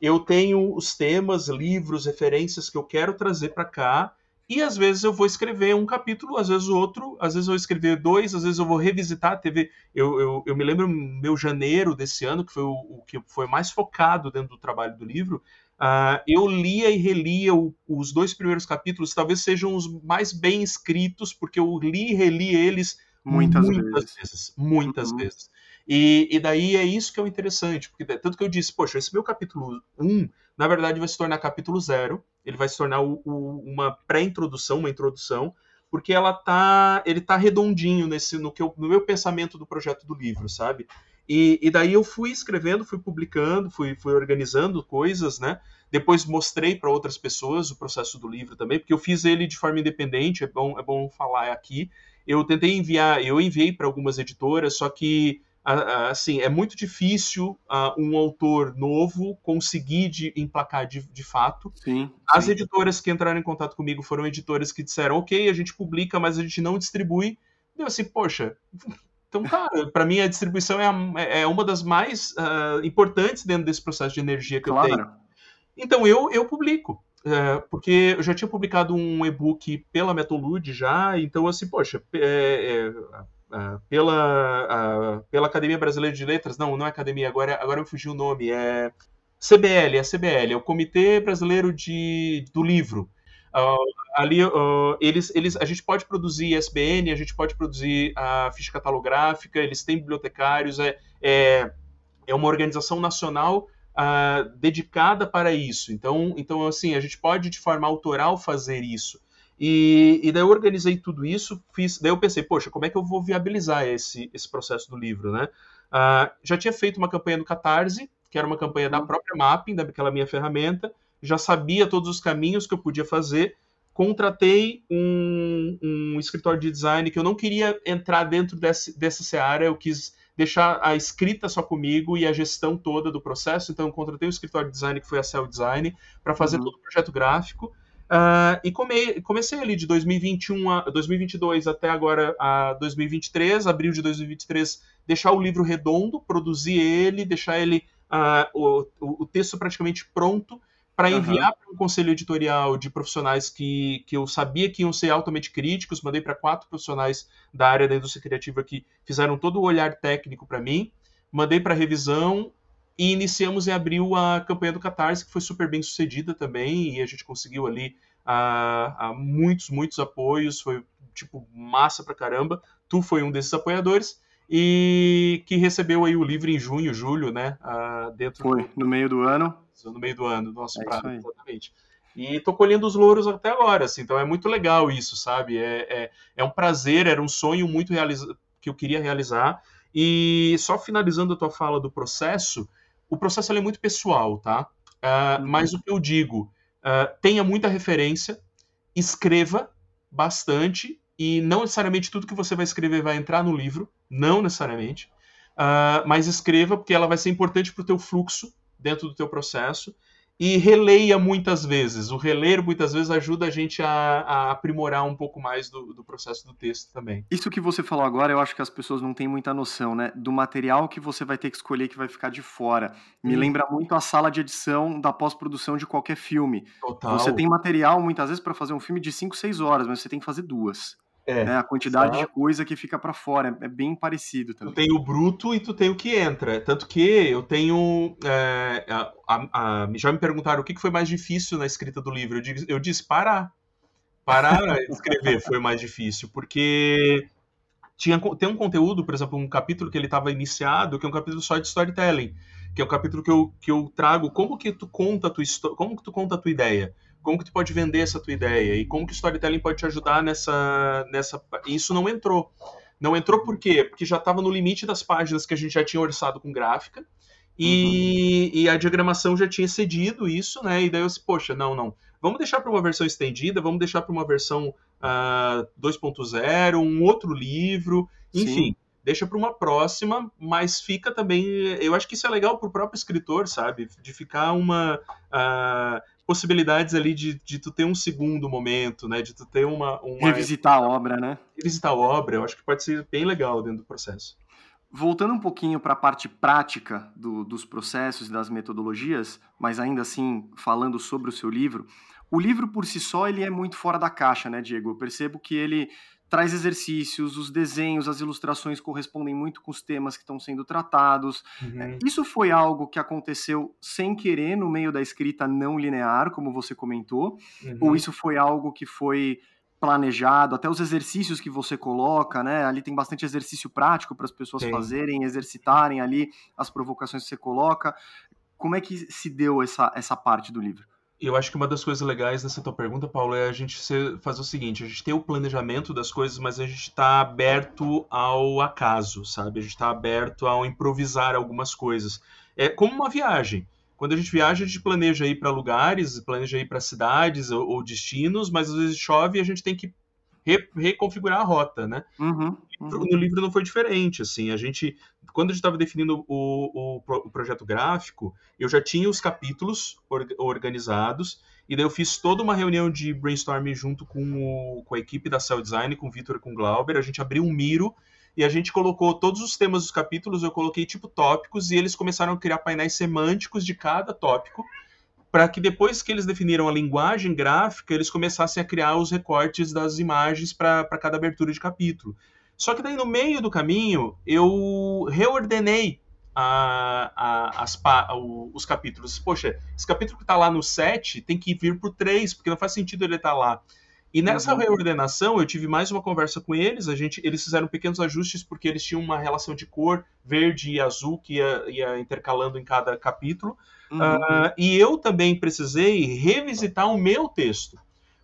eu tenho os temas, livros, referências que eu quero trazer para cá, e às vezes eu vou escrever um capítulo, às vezes outro, às vezes eu vou escrever dois, às vezes eu vou revisitar a TV. Eu, eu, eu me lembro meu janeiro desse ano, que foi o, o que foi mais focado dentro do trabalho do livro, Uh, eu lia e relia o, os dois primeiros capítulos, talvez sejam os mais bem escritos, porque eu li e reli eles muitas, muitas vezes. vezes. Muitas uhum. vezes. E, e, daí é isso que é o interessante, porque tanto que eu disse, poxa, esse meu capítulo 1, na verdade, vai se tornar capítulo 0, ele vai se tornar o, o, uma pré-introdução, uma introdução, porque ela tá, ele tá redondinho nesse, no, que eu, no meu pensamento do projeto do livro, sabe? E, e, daí eu fui escrevendo, fui publicando, fui, fui organizando coisas, né? Depois mostrei para outras pessoas o processo do livro também, porque eu fiz ele de forma independente, é bom, é bom falar aqui. Eu tentei enviar, eu enviei para algumas editoras, só que assim é muito difícil uh, um autor novo conseguir de, emplacar de, de fato. Sim, As sim. editoras que entraram em contato comigo foram editoras que disseram, ok, a gente publica, mas a gente não distribui. Eu assim, poxa, então, cara, para mim a distribuição é, a, é, uma das mais uh, importantes dentro desse processo de energia que claro. eu tenho. Então, eu, eu publico. Uh, porque eu já tinha publicado um e-book pela Metolude já, então assim, poxa, é, é, pela, pela Academia Brasileira de Letras, não, não é Academia, agora, agora me fugiu o nome, é CBL, é CBL, é o Comitê Brasileiro de, do Livro. Uh, ali uh, eles, eles, a gente pode produzir ISBN, a gente pode produzir a ficha catalográfica, eles têm bibliotecários, é, é, é uma organização nacional uh, dedicada para isso. Então, então, assim, a gente pode de forma autoral fazer isso. E, e daí eu organizei tudo isso, fiz, daí eu pensei, poxa, como é que eu vou viabilizar esse, esse processo do livro, né? já tinha feito uma campanha no Catarse, que era uma campanha da uhum. própria Mapping, daquela minha ferramenta, já sabia todos os caminhos que eu podia fazer. Contratei um, um escritório de design que eu não queria entrar dentro desse, dessa seara, eu quis deixar a escrita só comigo e a gestão toda do processo. Então, eu contratei um escritório de design que foi a Cell Design para fazer uhum. todo o projeto gráfico. Uh, e come, comecei ali de 2021 a 2022 até agora a 2023, abril de 2023, deixar o livro redondo, produzir ele, deixar ele uh, o, o, texto praticamente pronto para enviar uhum. para um conselho editorial de profissionais que, que eu sabia que iam ser altamente críticos. Mandei para quatro profissionais da área da indústria criativa que fizeram todo o olhar técnico para mim. Mandei para revisão e iniciamos em abril a campanha do Catarse, que foi super bem sucedida também, e a gente conseguiu ali a, a muitos, muitos apoios, foi tipo massa pra caramba. Tu foi um desses apoiadores e que recebeu aí o livro em junho, julho, né? Uh, dentro Foi, do... no meio do ano. No meio do ano, nosso é prato, exatamente. E tô colhendo os louros até agora, assim, então é muito legal isso, sabe? É, é, é um prazer, era um sonho muito realiza... que eu queria realizar. E só finalizando a tua fala do processo, o processo é muito pessoal, tá? Uh, uhum. Mas o que eu digo, uh, tenha muita referência, escreva bastante, e não necessariamente tudo que você vai escrever vai entrar no livro, não necessariamente, uh, mas escreva porque ela vai ser importante para o teu fluxo dentro do teu processo e releia muitas vezes. O reler muitas vezes ajuda a gente a, a aprimorar um pouco mais do, do, processo do texto também. Isso que você falou agora, eu acho que as pessoas não têm muita noção, né? Do material que você vai ter que escolher que vai ficar de fora. Me hum. lembra muito a sala de edição da pós-produção de qualquer filme. Total. Você tem material muitas vezes para fazer um filme de 5, 6 horas, mas você tem que fazer duas. É, né? A quantidade de coisa que fica para fora é, é, bem parecido também. Tu tem o bruto e tu tem o que entra. Tanto que eu tenho. É, a, a, a, já me perguntaram o que foi mais difícil na escrita do livro. Eu, digo, eu disse parar. Parar de <laughs> escrever foi mais difícil, porque tinha, tem um conteúdo, por exemplo, um capítulo que ele estava iniciado, que é um capítulo só de storytelling, que é um capítulo que eu, que eu trago como que tu conta a tua, como que tu conta a tua ideia como que tu pode vender essa tua ideia e como que o storytelling pode te ajudar nessa nessa isso não entrou não entrou por quê porque já estava no limite das páginas que a gente já tinha orçado com gráfica e, uhum. e a diagramação já tinha cedido isso né e daí eu disse, poxa não não vamos deixar para uma versão estendida vamos deixar para uma versão uh, ah, 2.0 um outro livro enfim Sim deixa para uma próxima, mas fica também. Eu acho que isso é legal para o próprio escritor, sabe? De ficar uma. Uh, possibilidades ali de, de tu ter um segundo momento, né? De tu ter uma. uma... Revisitar a obra, né? Revisitar a obra, eu acho que pode ser bem legal dentro do processo. Voltando um pouquinho para a parte prática do, dos processos e das metodologias, mas ainda assim falando sobre o seu livro, o livro por si só ele é muito fora da caixa, né, Diego? Eu percebo que ele traz exercícios, os desenhos, as ilustrações correspondem muito com os temas que estão sendo tratados. Uhum. Isso foi algo que aconteceu sem querer no meio da escrita não linear, como você comentou, uhum. ou isso foi algo que foi planejado, até os exercícios que você coloca, né? Ali tem bastante exercício prático para as pessoas Sim. fazerem, exercitarem ali as provocações que você coloca. Como é que se deu essa, essa parte do livro? Eu acho que uma das coisas legais dessa tua pergunta, Paulo, é a gente fazer o seguinte: a gente tem o planejamento das coisas, mas a gente está aberto ao acaso, sabe? A gente está aberto ao improvisar algumas coisas. É como uma viagem. Quando a gente viaja, a gente planeja ir para lugares, planeja ir para cidades ou, ou, destinos, mas às vezes chove e a gente tem que re, reconfigurar a rota, né? Uhum, uhum. No livro não foi diferente, assim, a gente, quando a gente estava definindo o, o, o, projeto gráfico, eu já tinha os capítulos or, organizados, e daí eu fiz toda uma reunião de brainstorming junto com, o, com a equipe da Cell Design, com o Vitor e com o Glauber, a gente abriu um Miro, e a gente colocou todos os temas dos capítulos, eu coloquei tipo tópicos, e eles começaram a criar painéis semânticos de cada tópico, para que depois que eles definiram a linguagem gráfica, eles começassem a criar os recortes das imagens para cada abertura de capítulo. Só que daí no meio do caminho eu reordenei a, a, as, a, os capítulos. Poxa, esse capítulo que está lá no 7 tem que vir para o 3, porque não faz sentido ele estar tá lá. E nessa uhum. reordenação, eu tive mais uma conversa com eles. A gente, eles fizeram pequenos ajustes porque eles tinham uma relação de cor verde e azul que ia, ia intercalando em cada capítulo. Uhum. Uh, e eu também precisei revisitar o meu texto,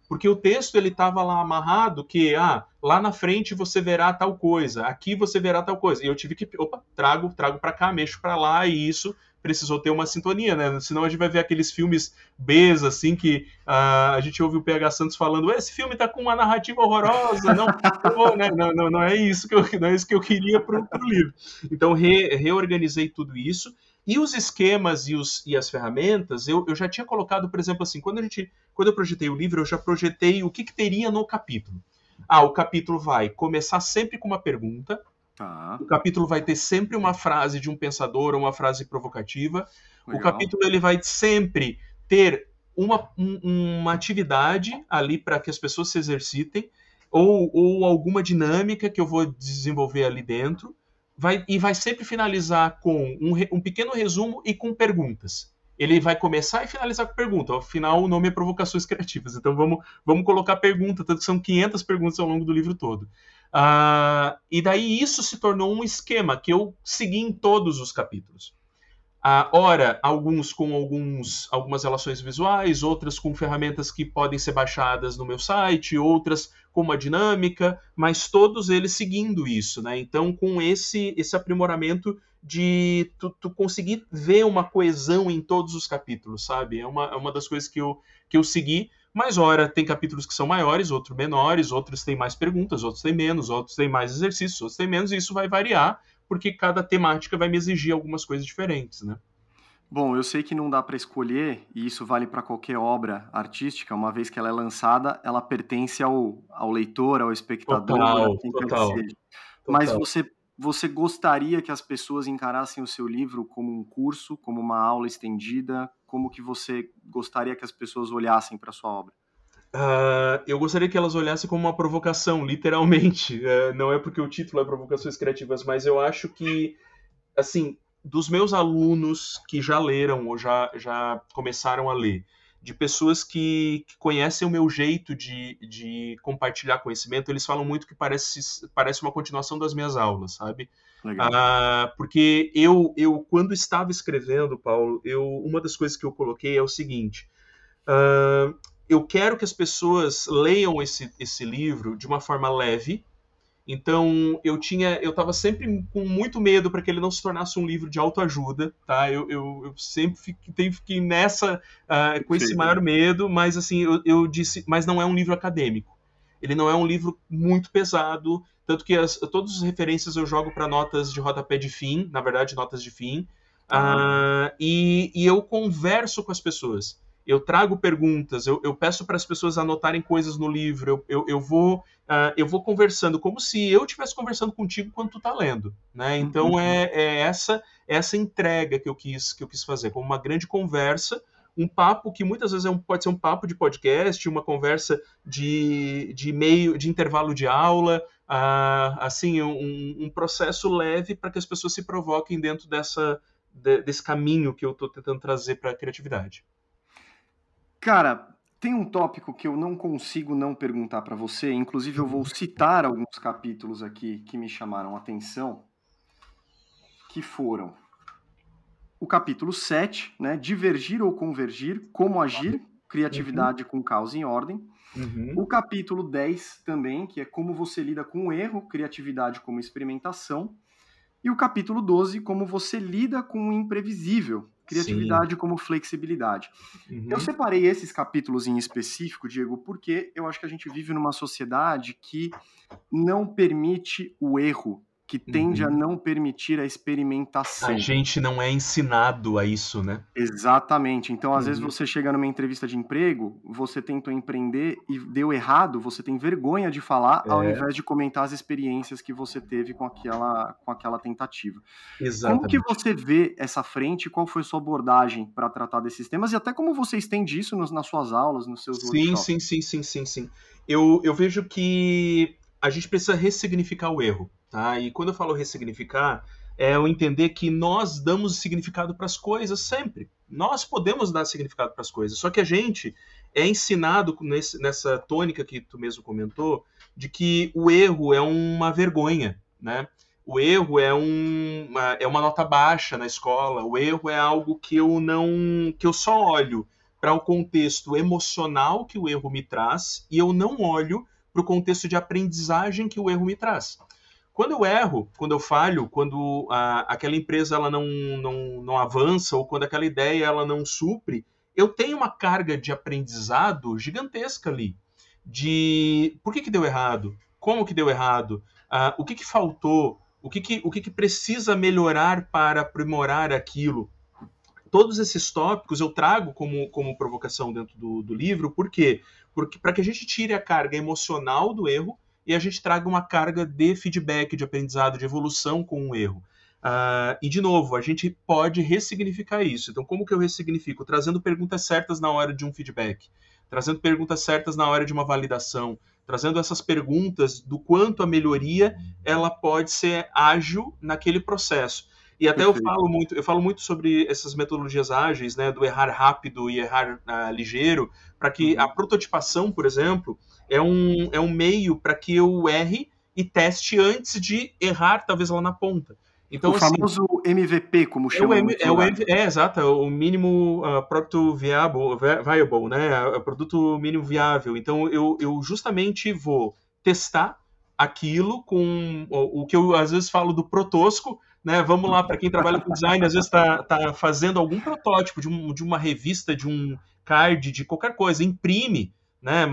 porque o texto ele estava lá amarrado que ah, lá na frente você verá tal coisa, aqui você verá tal coisa. E eu tive que, opa, trago, trago para cá, mexo para lá e isso precisou ter uma sintonia, né? Senão a gente vai ver aqueles filmes Bs, assim, que uh, a gente ouve o PH Santos falando, esse filme tá com uma narrativa horrorosa, não, não, né? não, não, não, é isso que eu, não é isso que eu queria pro, pro livro. Então, re, reorganizei tudo isso, e os esquemas e, os, e as ferramentas, eu, eu já tinha colocado, por exemplo, assim, quando a gente, quando eu projetei o livro, eu já projetei o que, que teria no capítulo. Ah, o capítulo vai começar sempre com uma pergunta, Tá. O capítulo vai ter sempre uma frase de um pensador ou uma frase provocativa. Legal. O capítulo ele vai sempre ter uma, um, uma atividade ali para que as pessoas se exercitem ou, ou alguma dinâmica que eu vou desenvolver ali dentro. Vai, e vai sempre finalizar com um, um pequeno resumo e com perguntas ele vai começar e finalizar com pergunta. Afinal, o nome é Provocações <laughs> Criativas. Então vamos, vamos colocar pergunta, tanto que são 500 perguntas ao longo do livro todo. Uh, e daí isso se tornou um esquema que eu segui em todos os capítulos. Uh, ora, alguns com alguns, algumas relações visuais, outras com ferramentas que podem ser baixadas no meu site, outras com uma dinâmica, mas todos eles seguindo isso, né? Então, com esse, esse aprimoramento de tu, tu, conseguir ver uma coesão em todos os capítulos, sabe? É uma, é uma das coisas que eu, que eu segui, mas, ora, tem capítulos que são maiores, outros menores, outros têm mais perguntas, outros têm menos, outros têm mais exercícios, outros têm menos, e isso vai variar, porque cada temática vai me exigir algumas coisas diferentes, né? Bom, eu sei que não dá para escolher, e isso vale para qualquer obra artística, uma vez que ela é lançada, ela pertence ao, ao leitor, ao espectador, total, quem total, que seja. Mas você, você gostaria que as pessoas encarassem o seu livro como um curso, como uma aula estendida, como que você gostaria que as pessoas olhassem para sua obra? Uh, eu gostaria que elas olhassem como uma provocação, literalmente. Uh, <laughs> não é porque o título é Provocações Criativas, mas eu acho que, assim, dos meus alunos que já leram ou já, já começaram a ler, de pessoas que, que conhecem o meu jeito de, de compartilhar conhecimento, eles falam muito que parece, parece uma continuação das minhas aulas, sabe? Ah, porque eu, eu, quando estava escrevendo, Paulo, eu, uma das coisas que eu coloquei é o seguinte: uh, eu quero que as pessoas leiam esse, esse livro de uma forma leve. Então eu tinha, eu estava sempre com muito medo para que ele não se tornasse um livro de autoajuda, tá? Eu, eu, eu sempre fiquei, fiquei nessa uh, com esse maior medo, mas assim eu, eu disse, mas não é um livro acadêmico. Ele não é um livro muito pesado, tanto que as, todas as referências eu jogo para notas de rodapé de fim, na verdade, notas de fim. Uhum. Uh, e, e, eu converso com as pessoas. Eu trago perguntas, eu, eu peço para as pessoas anotarem coisas no livro, eu, eu, eu vou, uh, eu vou conversando como se eu estivesse conversando contigo quando tu está lendo, né? Então uhum. é, é, essa essa entrega que eu quis que eu quis fazer, como uma grande conversa, um papo que muitas vezes é um, pode ser um papo de podcast, uma conversa de, de meio de intervalo de aula, uh, assim um, um processo leve para que as pessoas se provoquem dentro dessa de, desse caminho que eu estou tentando trazer para a criatividade. Cara, tem um tópico que eu não consigo não perguntar para você, inclusive eu vou citar alguns capítulos aqui que me chamaram a atenção, que foram o capítulo 7, né, divergir ou convergir, como agir, criatividade uhum. com causa em ordem. Uhum. O capítulo 10 também, que é como você lida com o erro, criatividade como experimentação. E o capítulo 12, como você lida com o imprevisível, criatividade Sim. como flexibilidade. Uhum. Eu separei esses capítulos em específico, Diego, porque eu acho que a gente vive numa sociedade que não permite o erro que tende uhum. a não permitir a experimentação. A gente não é ensinado a isso, né? Exatamente. Então, às uhum. vezes, você chega numa entrevista de emprego, você tentou empreender e deu errado, você tem vergonha de falar, é. ao invés de comentar as experiências que você teve com aquela, com aquela tentativa. Exatamente. Como que você vê essa frente? Qual foi a sua abordagem para tratar desses temas? E até como você estende isso nos, nas suas aulas, nos seus sim, workshops? Sim, sim, sim, sim, sim. Eu, eu vejo que a gente precisa ressignificar o erro. Tá? E quando eu falo ressignificar, é eu entender que nós damos significado para as coisas sempre. Nós podemos dar significado para as coisas, só que a gente é ensinado nesse, nessa tônica que tu mesmo comentou, de que o erro é uma vergonha, né? O erro é, um, uma, é uma nota baixa na escola, o erro é algo que eu não que eu só olho para o contexto emocional que o erro me traz e eu não olho para o contexto de aprendizagem que o erro me traz. Quando eu erro, quando eu falho, quando a, aquela empresa ela não, não, não avança ou quando aquela ideia ela não supre, eu tenho uma carga de aprendizado gigantesca ali. De por que, que deu errado? Como que deu errado? Uh, o que, que faltou? O, que, que, o que, que precisa melhorar para aprimorar aquilo? Todos esses tópicos eu trago como, como provocação dentro do, do livro, por quê? Porque para que a gente tire a carga emocional do erro e a gente traga uma carga de feedback, de aprendizado, de evolução com o erro. Uh, e, de novo, a gente pode ressignificar isso. Então, como que eu ressignifico? Trazendo perguntas certas na hora de um feedback, trazendo perguntas certas na hora de uma validação, trazendo essas perguntas do quanto a melhoria ela pode ser ágil naquele processo. E até Perfeito. eu falo muito, eu falo muito sobre essas metodologias ágeis, né, do errar rápido e errar uh, ligeiro, para que uhum. a prototipação, por exemplo, é um, é um meio para que eu erre e teste antes de errar, talvez lá na ponta. Então, o assim, famoso MVP, como chama. É, o, M, é, o é exato, é o mínimo uh, product viable, viable, né? É o produto mínimo viável. Então, eu, eu justamente vou testar aquilo com o, o que eu às vezes falo do protosco, né? Vamos lá, para quem trabalha com design, às vezes está tá fazendo algum protótipo de, um, de uma revista, de um card, de qualquer coisa, imprime, né?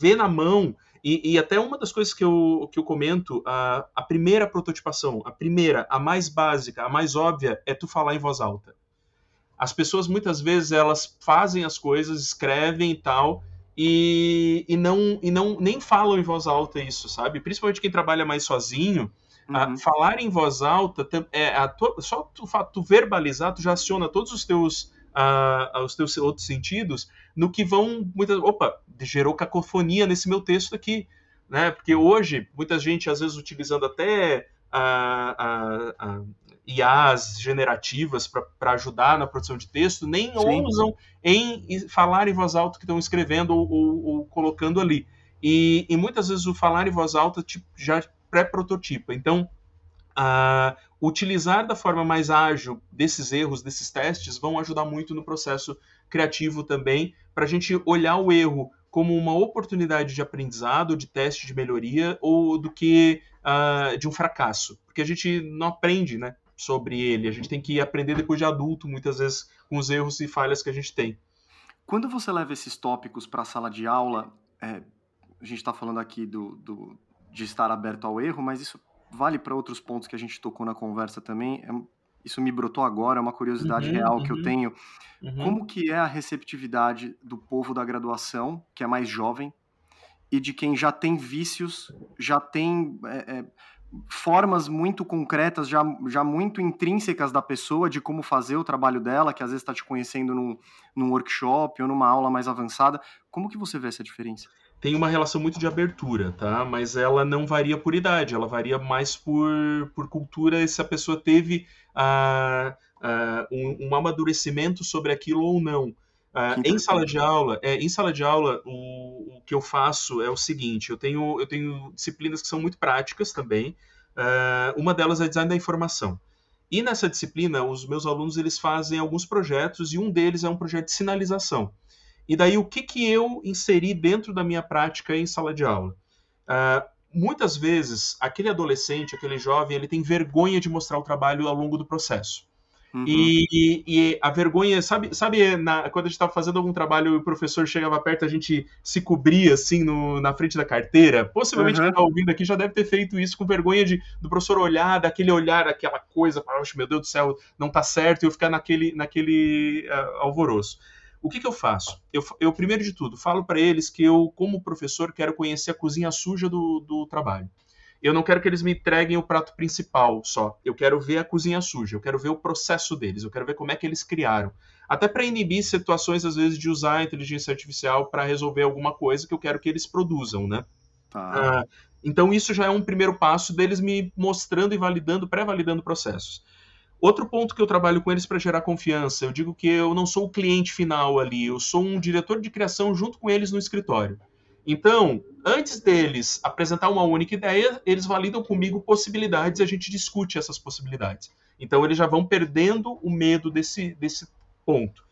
Vê na mão. E, e, até uma das coisas que eu, que eu comento, a, a primeira prototipação, a primeira, a mais básica, a mais óbvia, é tu falar em voz alta. As pessoas muitas vezes elas fazem as coisas, escrevem e tal, e, e, não, e não nem falam em voz alta isso, sabe? Principalmente quem trabalha mais sozinho, uhum. falar em voz alta, é, tua, só tu, tu verbalizar, tu já aciona todos os teus uh, os teus outros sentidos no que vão muitas opa gerou cacofonia nesse meu texto aqui né? Porque hoje muita gente às vezes utilizando até a, a, a IAs generativas para ajudar na produção de texto nem Sim. ousam em falar em voz alta que estão escrevendo ou, ou, ou colocando ali. E, e, muitas vezes o falar em voz alta tipo, já pré-prototipa. Então utilizar da forma mais ágil desses erros, desses testes, vão ajudar muito no processo criativo também, para a gente olhar o erro como uma oportunidade de aprendizado, de teste de melhoria, ou do que uh, de um fracasso. Porque a gente não aprende né, sobre ele, a gente tem que aprender depois de adulto, muitas vezes, com os erros e falhas que a gente tem. Quando você leva esses tópicos para a sala de aula, é, a gente está falando aqui do, do, de estar aberto ao erro, mas isso vale para outros pontos que a gente tocou na conversa também. É isso me brotou agora, é uma curiosidade uhum, real uhum. que eu uhum. tenho. Uhum. Como que é a receptividade do povo da graduação, que é mais jovem, e de quem já tem vícios, já tem é, é, formas muito concretas, já, já muito intrínsecas da pessoa de como fazer o trabalho dela, que às vezes está te conhecendo num, num workshop ou numa aula mais avançada. Como que você vê essa diferença? Tem uma relação muito de abertura, tá? Mas ela não varia por idade, ela varia mais por, por cultura, se a pessoa teve uh, uh, um, um amadurecimento sobre aquilo ou não. Uh, em sala de aula, é, em sala de aula, o, o, que eu faço é o seguinte: eu tenho, eu tenho disciplinas que são muito práticas também. Uh, uma delas é design da informação. E nessa disciplina, os meus alunos eles fazem alguns projetos e um deles é um projeto de sinalização. E daí o que, que eu inseri dentro da minha prática em sala de aula? Uh, muitas vezes aquele adolescente, aquele jovem, ele tem vergonha de mostrar o trabalho ao longo do processo. Uhum. E, e, a vergonha, sabe, sabe na, quando a gente estava fazendo algum trabalho e o professor chegava perto, a gente se cobria assim no, na frente da carteira? Possivelmente uhum. quem está ouvindo aqui já deve ter feito isso com vergonha de, do professor olhar, daquele olhar, aquela coisa, poxa, meu Deus do céu, não tá certo, e eu ficar naquele, naquele uh, alvoroço. O que, que eu faço? Eu, eu, primeiro de tudo, falo para eles que eu, como professor, quero conhecer a cozinha suja do, do trabalho eu não quero que eles me entreguem o prato principal só. Eu quero ver a cozinha suja, eu quero ver o processo deles, eu quero ver como é que eles criaram. Até para inibir situações, às vezes, de usar a inteligência artificial para resolver alguma coisa que eu quero que eles produzam, né? Tá. Ah, então, isso já é um primeiro passo deles me mostrando e validando, pré-validando processos. Outro ponto que eu trabalho com eles para gerar confiança, eu digo que eu não sou o cliente final ali, eu sou um diretor de criação junto com eles no escritório. Então, antes deles apresentar uma única ideia, eles validam comigo possibilidades e a gente discute essas possibilidades. Então, eles já vão perdendo o medo desse, desse ponto.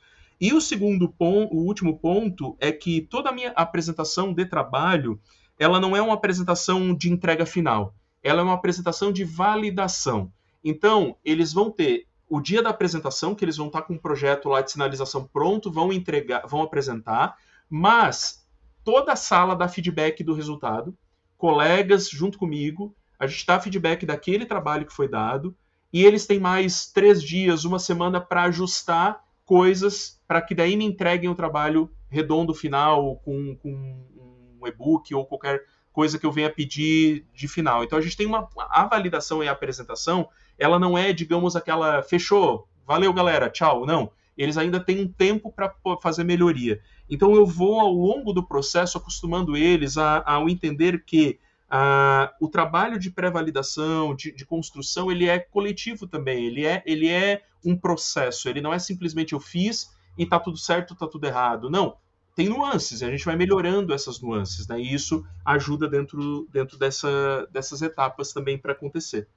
E o segundo ponto, o último ponto, é que toda a minha apresentação de trabalho, ela não é uma apresentação de entrega final, ela é uma apresentação de validação. Então, eles vão ter o dia da apresentação, que eles vão estar com um projeto lá de sinalização pronto, vão entregar, vão apresentar, mas toda a sala dá feedback do resultado, colegas junto comigo, a gente dá feedback daquele trabalho que foi dado, e eles têm mais três dias, uma semana para ajustar coisas para que daí me entreguem o trabalho redondo final, com, com um e-book ou qualquer coisa que eu venha pedir de final. Então a gente tem uma a validação e a apresentação, ela não é, digamos, aquela fechou, valeu galera, tchau, não. Eles ainda têm um tempo para fazer melhoria. Então eu vou ao longo do processo acostumando eles a, ao entender que a, o trabalho de pré-validação, de, de, construção, ele é coletivo também. Ele é, ele é um processo. Ele não é simplesmente eu fiz e tá tudo certo, tá tudo errado. Não. Tem nuances, a gente vai melhorando essas nuances, né? E isso ajuda dentro, dentro dessa, dessas etapas também para acontecer.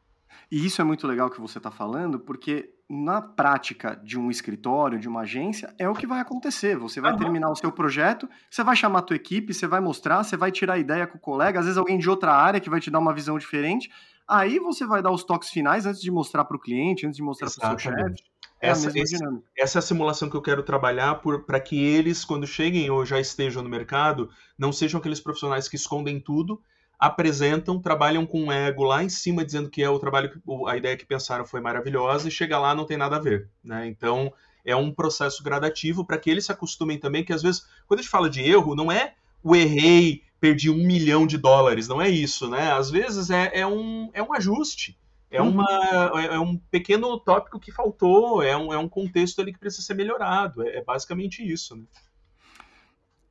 E isso é muito legal que você está falando, porque na prática de um escritório, de uma agência, é o que vai acontecer. Você vai uhum. terminar o seu projeto, você vai chamar a tua equipe, você vai mostrar, você vai tirar ideia com o colega, às vezes alguém de outra área que vai te dar uma visão diferente. Aí você vai dar os toques finais antes de mostrar para o cliente, antes de mostrar para o seu chefe. É essa, esse, essa é a simulação que eu quero trabalhar para que eles, quando cheguem ou já estejam no mercado, não sejam aqueles profissionais que escondem tudo apresentam, trabalham com um ego lá em cima, dizendo que é o trabalho, que, a ideia que pensaram foi maravilhosa, e chega lá não tem nada a ver, né? Então é um processo gradativo para que eles se acostumem também, que às vezes, quando a gente fala de erro, não é o errei, perdi um milhão de dólares, não é isso, né? Às vezes é, é um, é um ajuste, é, uhum. uma, é, é um pequeno tópico que faltou, é um, é um contexto ali que precisa ser melhorado, é, é basicamente isso, né?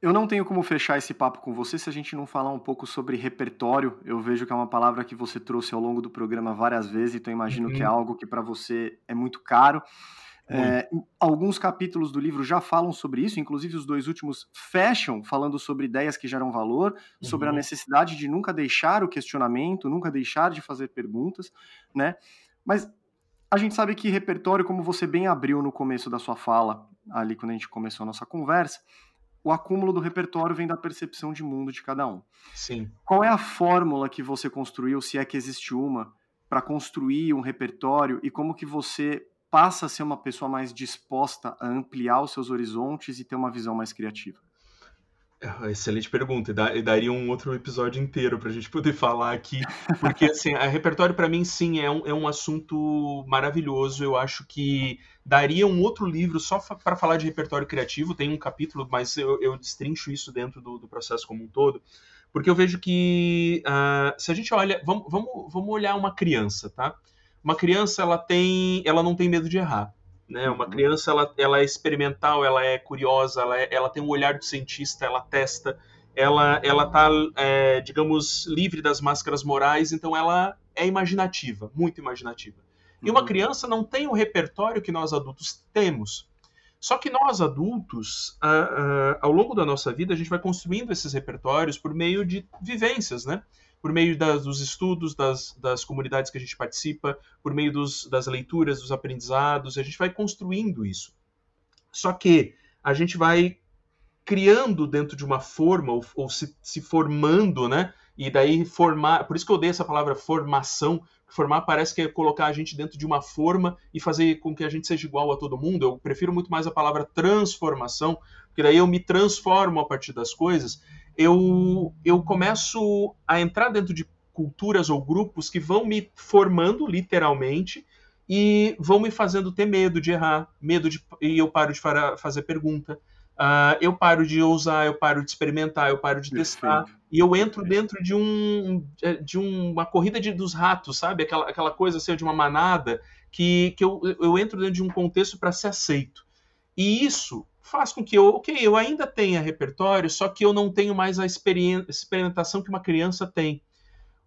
Eu não tenho como fechar esse papo com você se a gente não falar um pouco sobre repertório. Eu vejo que é uma palavra que você trouxe ao longo do programa várias vezes, então imagino uhum. que é uhum. algo que para você é muito caro. É, alguns capítulos do livro já falam sobre isso, inclusive os dois últimos fecham falando sobre ideias que geram valor, uhum. sobre a uhum. necessidade de nunca deixar o questionamento, nunca deixar de fazer perguntas, né? Mas a gente sabe que repertório, como você bem abriu no começo da sua fala, ali quando a gente começou a nossa conversa, o acúmulo do repertório vem da percepção de mundo de cada um. Sim. Qual é a fórmula que você construiu, se é que existe uma, para construir um repertório e como que você passa a ser uma pessoa mais disposta a ampliar os seus horizontes e ter uma visão mais criativa? É, excelente pergunta. E daria um outro episódio inteiro para a gente poder falar aqui. Porque, assim, a repertório para mim, sim, é um, é um assunto maravilhoso. Eu acho que daria um outro livro só para falar de repertório criativo. Tem um capítulo, mas eu, eu destrincho isso dentro do, do, processo como um todo. Porque eu vejo que, uh, se a gente olha... Vamos, vamos, vamos olhar uma criança, tá? Uma criança, ela tem... Ela não tem medo de errar. Né? Uma uhum. criança ela, ela é experimental, ela é curiosa, ela, é, ela tem um olhar de cientista, ela testa, ela ela está, é, digamos, livre das máscaras morais, então ela é imaginativa, muito imaginativa. E uma uhum. criança não tem o repertório que nós adultos temos. Só que nós adultos, ao longo da nossa vida, a gente vai construindo esses repertórios por meio de vivências, né? Por meio das, dos estudos, das, das, comunidades que a gente participa, por meio dos, das leituras, dos aprendizados, a gente vai construindo isso. Só que a gente vai criando dentro de uma forma, ou, ou se, se, formando, né? E daí formar, por isso que eu odeio essa palavra formação, formar parece que é colocar a gente dentro de uma forma e fazer com que a gente seja igual a todo mundo. Eu prefiro muito mais a palavra transformação, porque daí eu me transformo a partir das coisas eu, eu começo a entrar dentro de culturas ou grupos que vão me formando literalmente e vão me fazendo ter medo de errar, medo de e eu paro de fazer pergunta, uh, eu paro de ousar, eu paro de experimentar, eu paro de testar e eu entro dentro de um de uma corrida de, dos ratos, sabe? Aquela, aquela coisa assim de uma manada que, que eu, eu entro dentro de um contexto para ser aceito. E isso faz com que eu, ok, eu ainda tenha repertório, só que eu não tenho mais a experimentação que uma criança tem.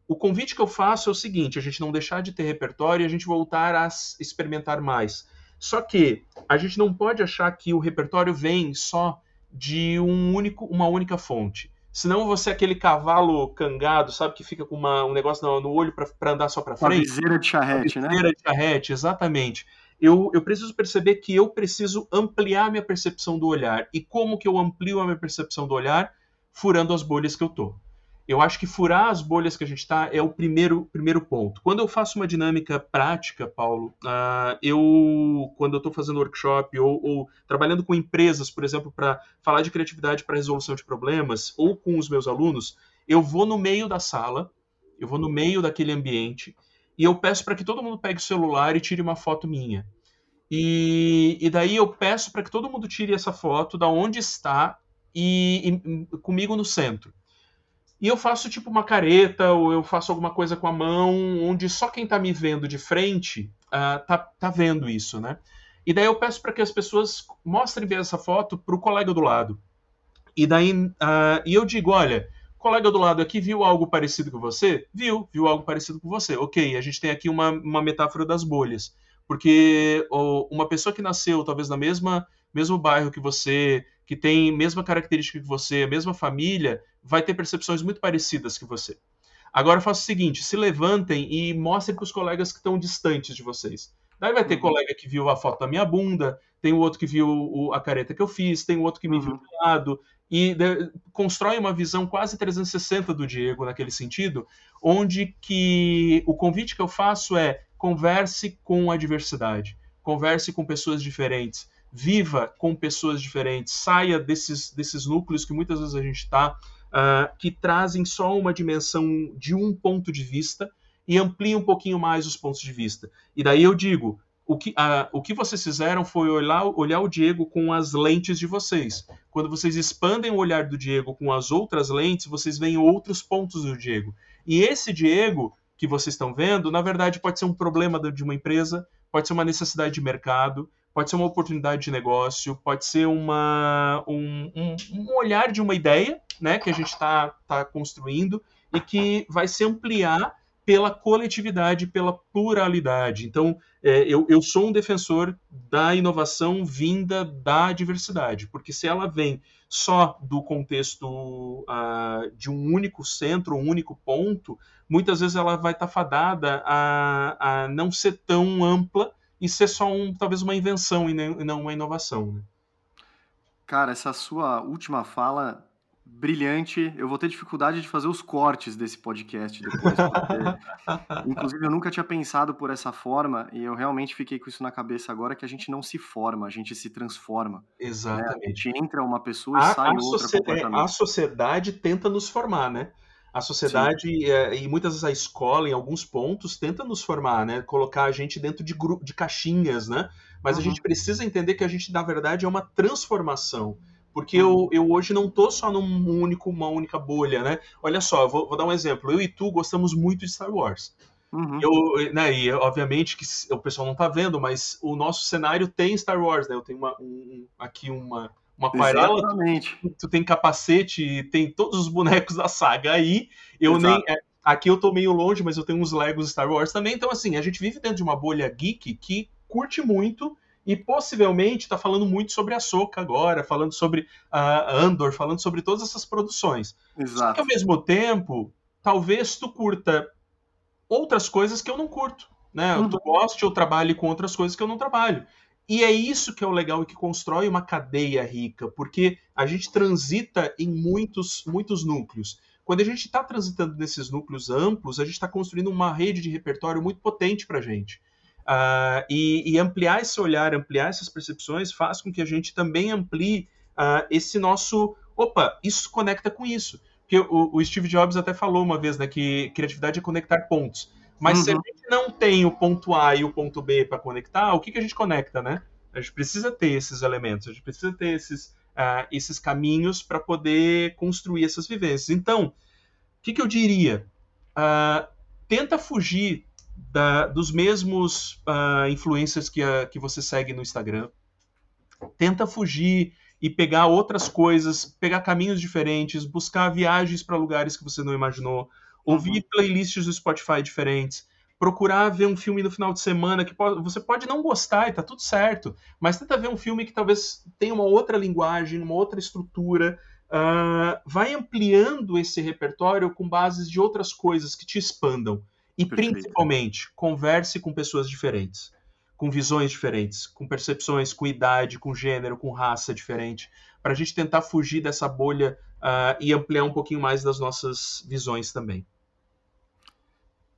O convite que eu faço é o seguinte: a gente não deixar de ter repertório e a gente voltar a experimentar mais. Só que a gente não pode achar que o repertório vem só de um único, uma única fonte. Senão você é aquele cavalo cangado, sabe, que fica com uma, um negócio no, no olho para andar só para frente. Uma viseira de charrete, né? Viseira de charrete, exatamente eu, eu preciso perceber que eu preciso ampliar minha percepção do olhar. E como que eu amplio a minha percepção do olhar? Furando as bolhas que eu tô. Eu acho que furar as bolhas que a gente está é o primeiro, primeiro ponto. Quando eu faço uma dinâmica prática, Paulo, uh, eu, quando eu estou fazendo workshop ou, ou, trabalhando com empresas, por exemplo, para falar de criatividade para resolução de problemas, ou com os meus alunos, eu vou no meio da sala, eu vou no meio daquele ambiente e eu peço para que todo mundo pegue o celular e tire uma foto minha. E, e daí eu peço para que todo mundo tire essa foto da onde está e, e, comigo no centro. E eu faço tipo uma careta ou eu faço alguma coisa com a mão, onde só quem está me vendo de frente uh, tá, tá vendo isso, né? E daí eu peço para que as pessoas mostrem bem essa foto para o colega do lado. E daí uh, e eu digo, olha, colega do lado aqui viu algo parecido com você? Viu, viu algo parecido com você. Ok, a gente tem aqui uma, uma metáfora das bolhas. Porque oh, uma pessoa que nasceu talvez na mesma mesmo bairro que você, que tem mesma característica que você, a mesma família, vai ter percepções muito parecidas que você. Agora faça o seguinte: se levantem e mostrem para os colegas que estão distantes de vocês. Daí vai ter uhum. colega que viu a foto da minha bunda, tem o outro que viu o, a careta que eu fiz, tem o outro que me uhum. viu do lado, e de, constrói uma visão quase 360 do Diego naquele sentido, onde que o convite que eu faço é converse com a diversidade, converse com pessoas diferentes, viva com pessoas diferentes, saia desses, desses núcleos que muitas vezes a gente está, uh, que trazem só uma dimensão de um ponto de vista e amplie um pouquinho mais os pontos de vista. E daí eu digo, o que, a, o que vocês fizeram foi olhar, olhar o Diego com as lentes de vocês. Quando vocês expandem o olhar do Diego com as outras lentes, vocês veem outros pontos do Diego. E esse Diego que vocês estão vendo, na verdade, pode ser um problema de uma empresa, pode ser uma necessidade de mercado, pode ser uma oportunidade de negócio, pode ser uma, um, um, um olhar de uma ideia né, que a gente está tá construindo e que vai se ampliar pela coletividade, pela pluralidade. Então, é, eu, eu sou um defensor da inovação vinda da diversidade, porque se ela vem só do contexto uh, de um único centro, um único ponto, muitas vezes ela vai estar tá fadada a, a não ser tão ampla e ser só um, talvez uma invenção e não uma inovação. Né? Cara, essa sua última fala brilhante. Eu vou ter dificuldade de fazer os cortes desse podcast depois, porque, <laughs> inclusive, eu nunca tinha pensado por essa forma e eu realmente fiquei com isso na cabeça agora que a gente não se forma, a gente se transforma. Exatamente. Né? A gente entra uma pessoa e a, sai a outra completamente. A sociedade tenta nos formar, né? A sociedade é, e muitas vezes a escola, em alguns pontos, tenta nos formar, né? Colocar a gente dentro de, grupo, de caixinhas, né? Mas uhum. a gente precisa entender que a gente, na verdade, é uma transformação. Porque eu, eu hoje não tô só num único, uma única bolha, né? Olha só, vou, vou dar um exemplo. Eu e tu gostamos muito de Star Wars. Uhum. Eu, né, e obviamente que o pessoal não tá vendo, mas o nosso cenário tem Star Wars, né? Eu tenho uma, um, aqui uma, uma aquarela, tu, tu, tem capacete, tem todos os bonecos da saga aí. Eu Exato. nem. É, aqui eu tô meio longe, mas eu tenho uns Legos Star Wars também. Então, assim, a gente vive dentro de uma bolha geek que curte muito e possivelmente está falando muito sobre a Soca agora, falando sobre a Andor, falando sobre todas essas produções. Exato. Só que ao mesmo tempo, talvez tu curta outras coisas que eu não curto, né? Uhum. Tu goste ou trabalhe com outras coisas que eu não trabalho. E é isso que é o legal e que constrói uma cadeia rica, porque a gente transita em muitos, muitos núcleos. Quando a gente está transitando nesses núcleos amplos, a gente está construindo uma rede de repertório muito potente para a gente. Uh, e, e, ampliar esse olhar, ampliar essas percepções, faz com que a gente também amplie uh, esse nosso. Opa, isso conecta com isso. Porque o, o, Steve Jobs até falou uma vez né, que criatividade é conectar pontos. Mas uhum. se a uhum. gente não tem o ponto A e o ponto B para conectar, o que, que a gente conecta, né? A gente precisa ter esses elementos, a gente precisa ter esses, uh, esses caminhos para poder construir essas vivências. Então, o que, que eu diria? tenta fugir da, dos mesmos uh, influencers que, a, que você segue no Instagram. Tenta fugir e pegar outras coisas, pegar caminhos diferentes, buscar viagens para lugares que você não imaginou, ouvir uhum. playlists do Spotify diferentes, procurar ver um filme no final de semana que pode, você pode não gostar e tá tudo certo, mas tenta ver um filme que talvez tenha uma outra linguagem, uma outra estrutura. Uh, vai ampliando esse repertório com bases de outras coisas que te expandam. E Perfeito. principalmente, converse com pessoas diferentes, com visões diferentes, com percepções, com idade, com gênero, com raça diferente, para a gente tentar fugir dessa bolha uh, e ampliar um pouquinho mais das nossas visões também.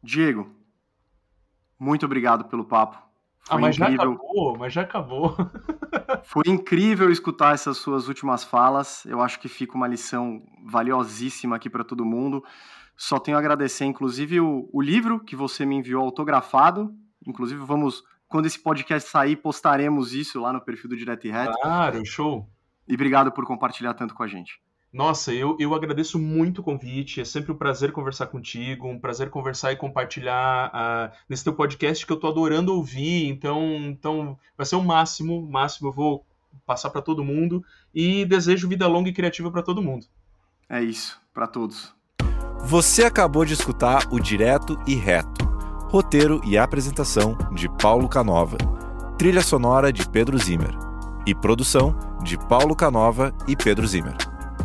Diego, muito obrigado pelo papo. Ah, Foi ah, mas incrível. já acabou, mas já acabou. <laughs> Foi incrível escutar essas suas últimas falas. Eu acho que fica uma lição valiosíssima aqui para todo mundo. Só tenho a agradecer, inclusive, o, o livro que você me enviou autografado. Inclusive, vamos, quando esse podcast sair, postaremos isso lá no perfil do Direto e Reto. Claro, show. E obrigado por compartilhar tanto com a gente. Nossa, eu, eu agradeço muito o convite. É sempre um prazer conversar contigo, um prazer conversar e compartilhar uh, nesse teu podcast que eu tô adorando ouvir. Então, então vai ser o máximo, máximo. Eu vou passar para todo mundo e desejo vida longa e criativa para todo mundo. É isso, para todos. Você acabou de escutar o Direto e Reto. Roteiro e apresentação de Paulo Canova. Trilha sonora de Pedro Zimmer. E produção de Paulo Canova e Pedro Zimmer.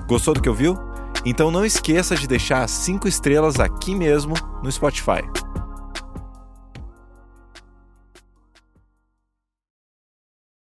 Gostou do que ouviu? Então não esqueça de deixar cinco estrelas aqui mesmo no Spotify.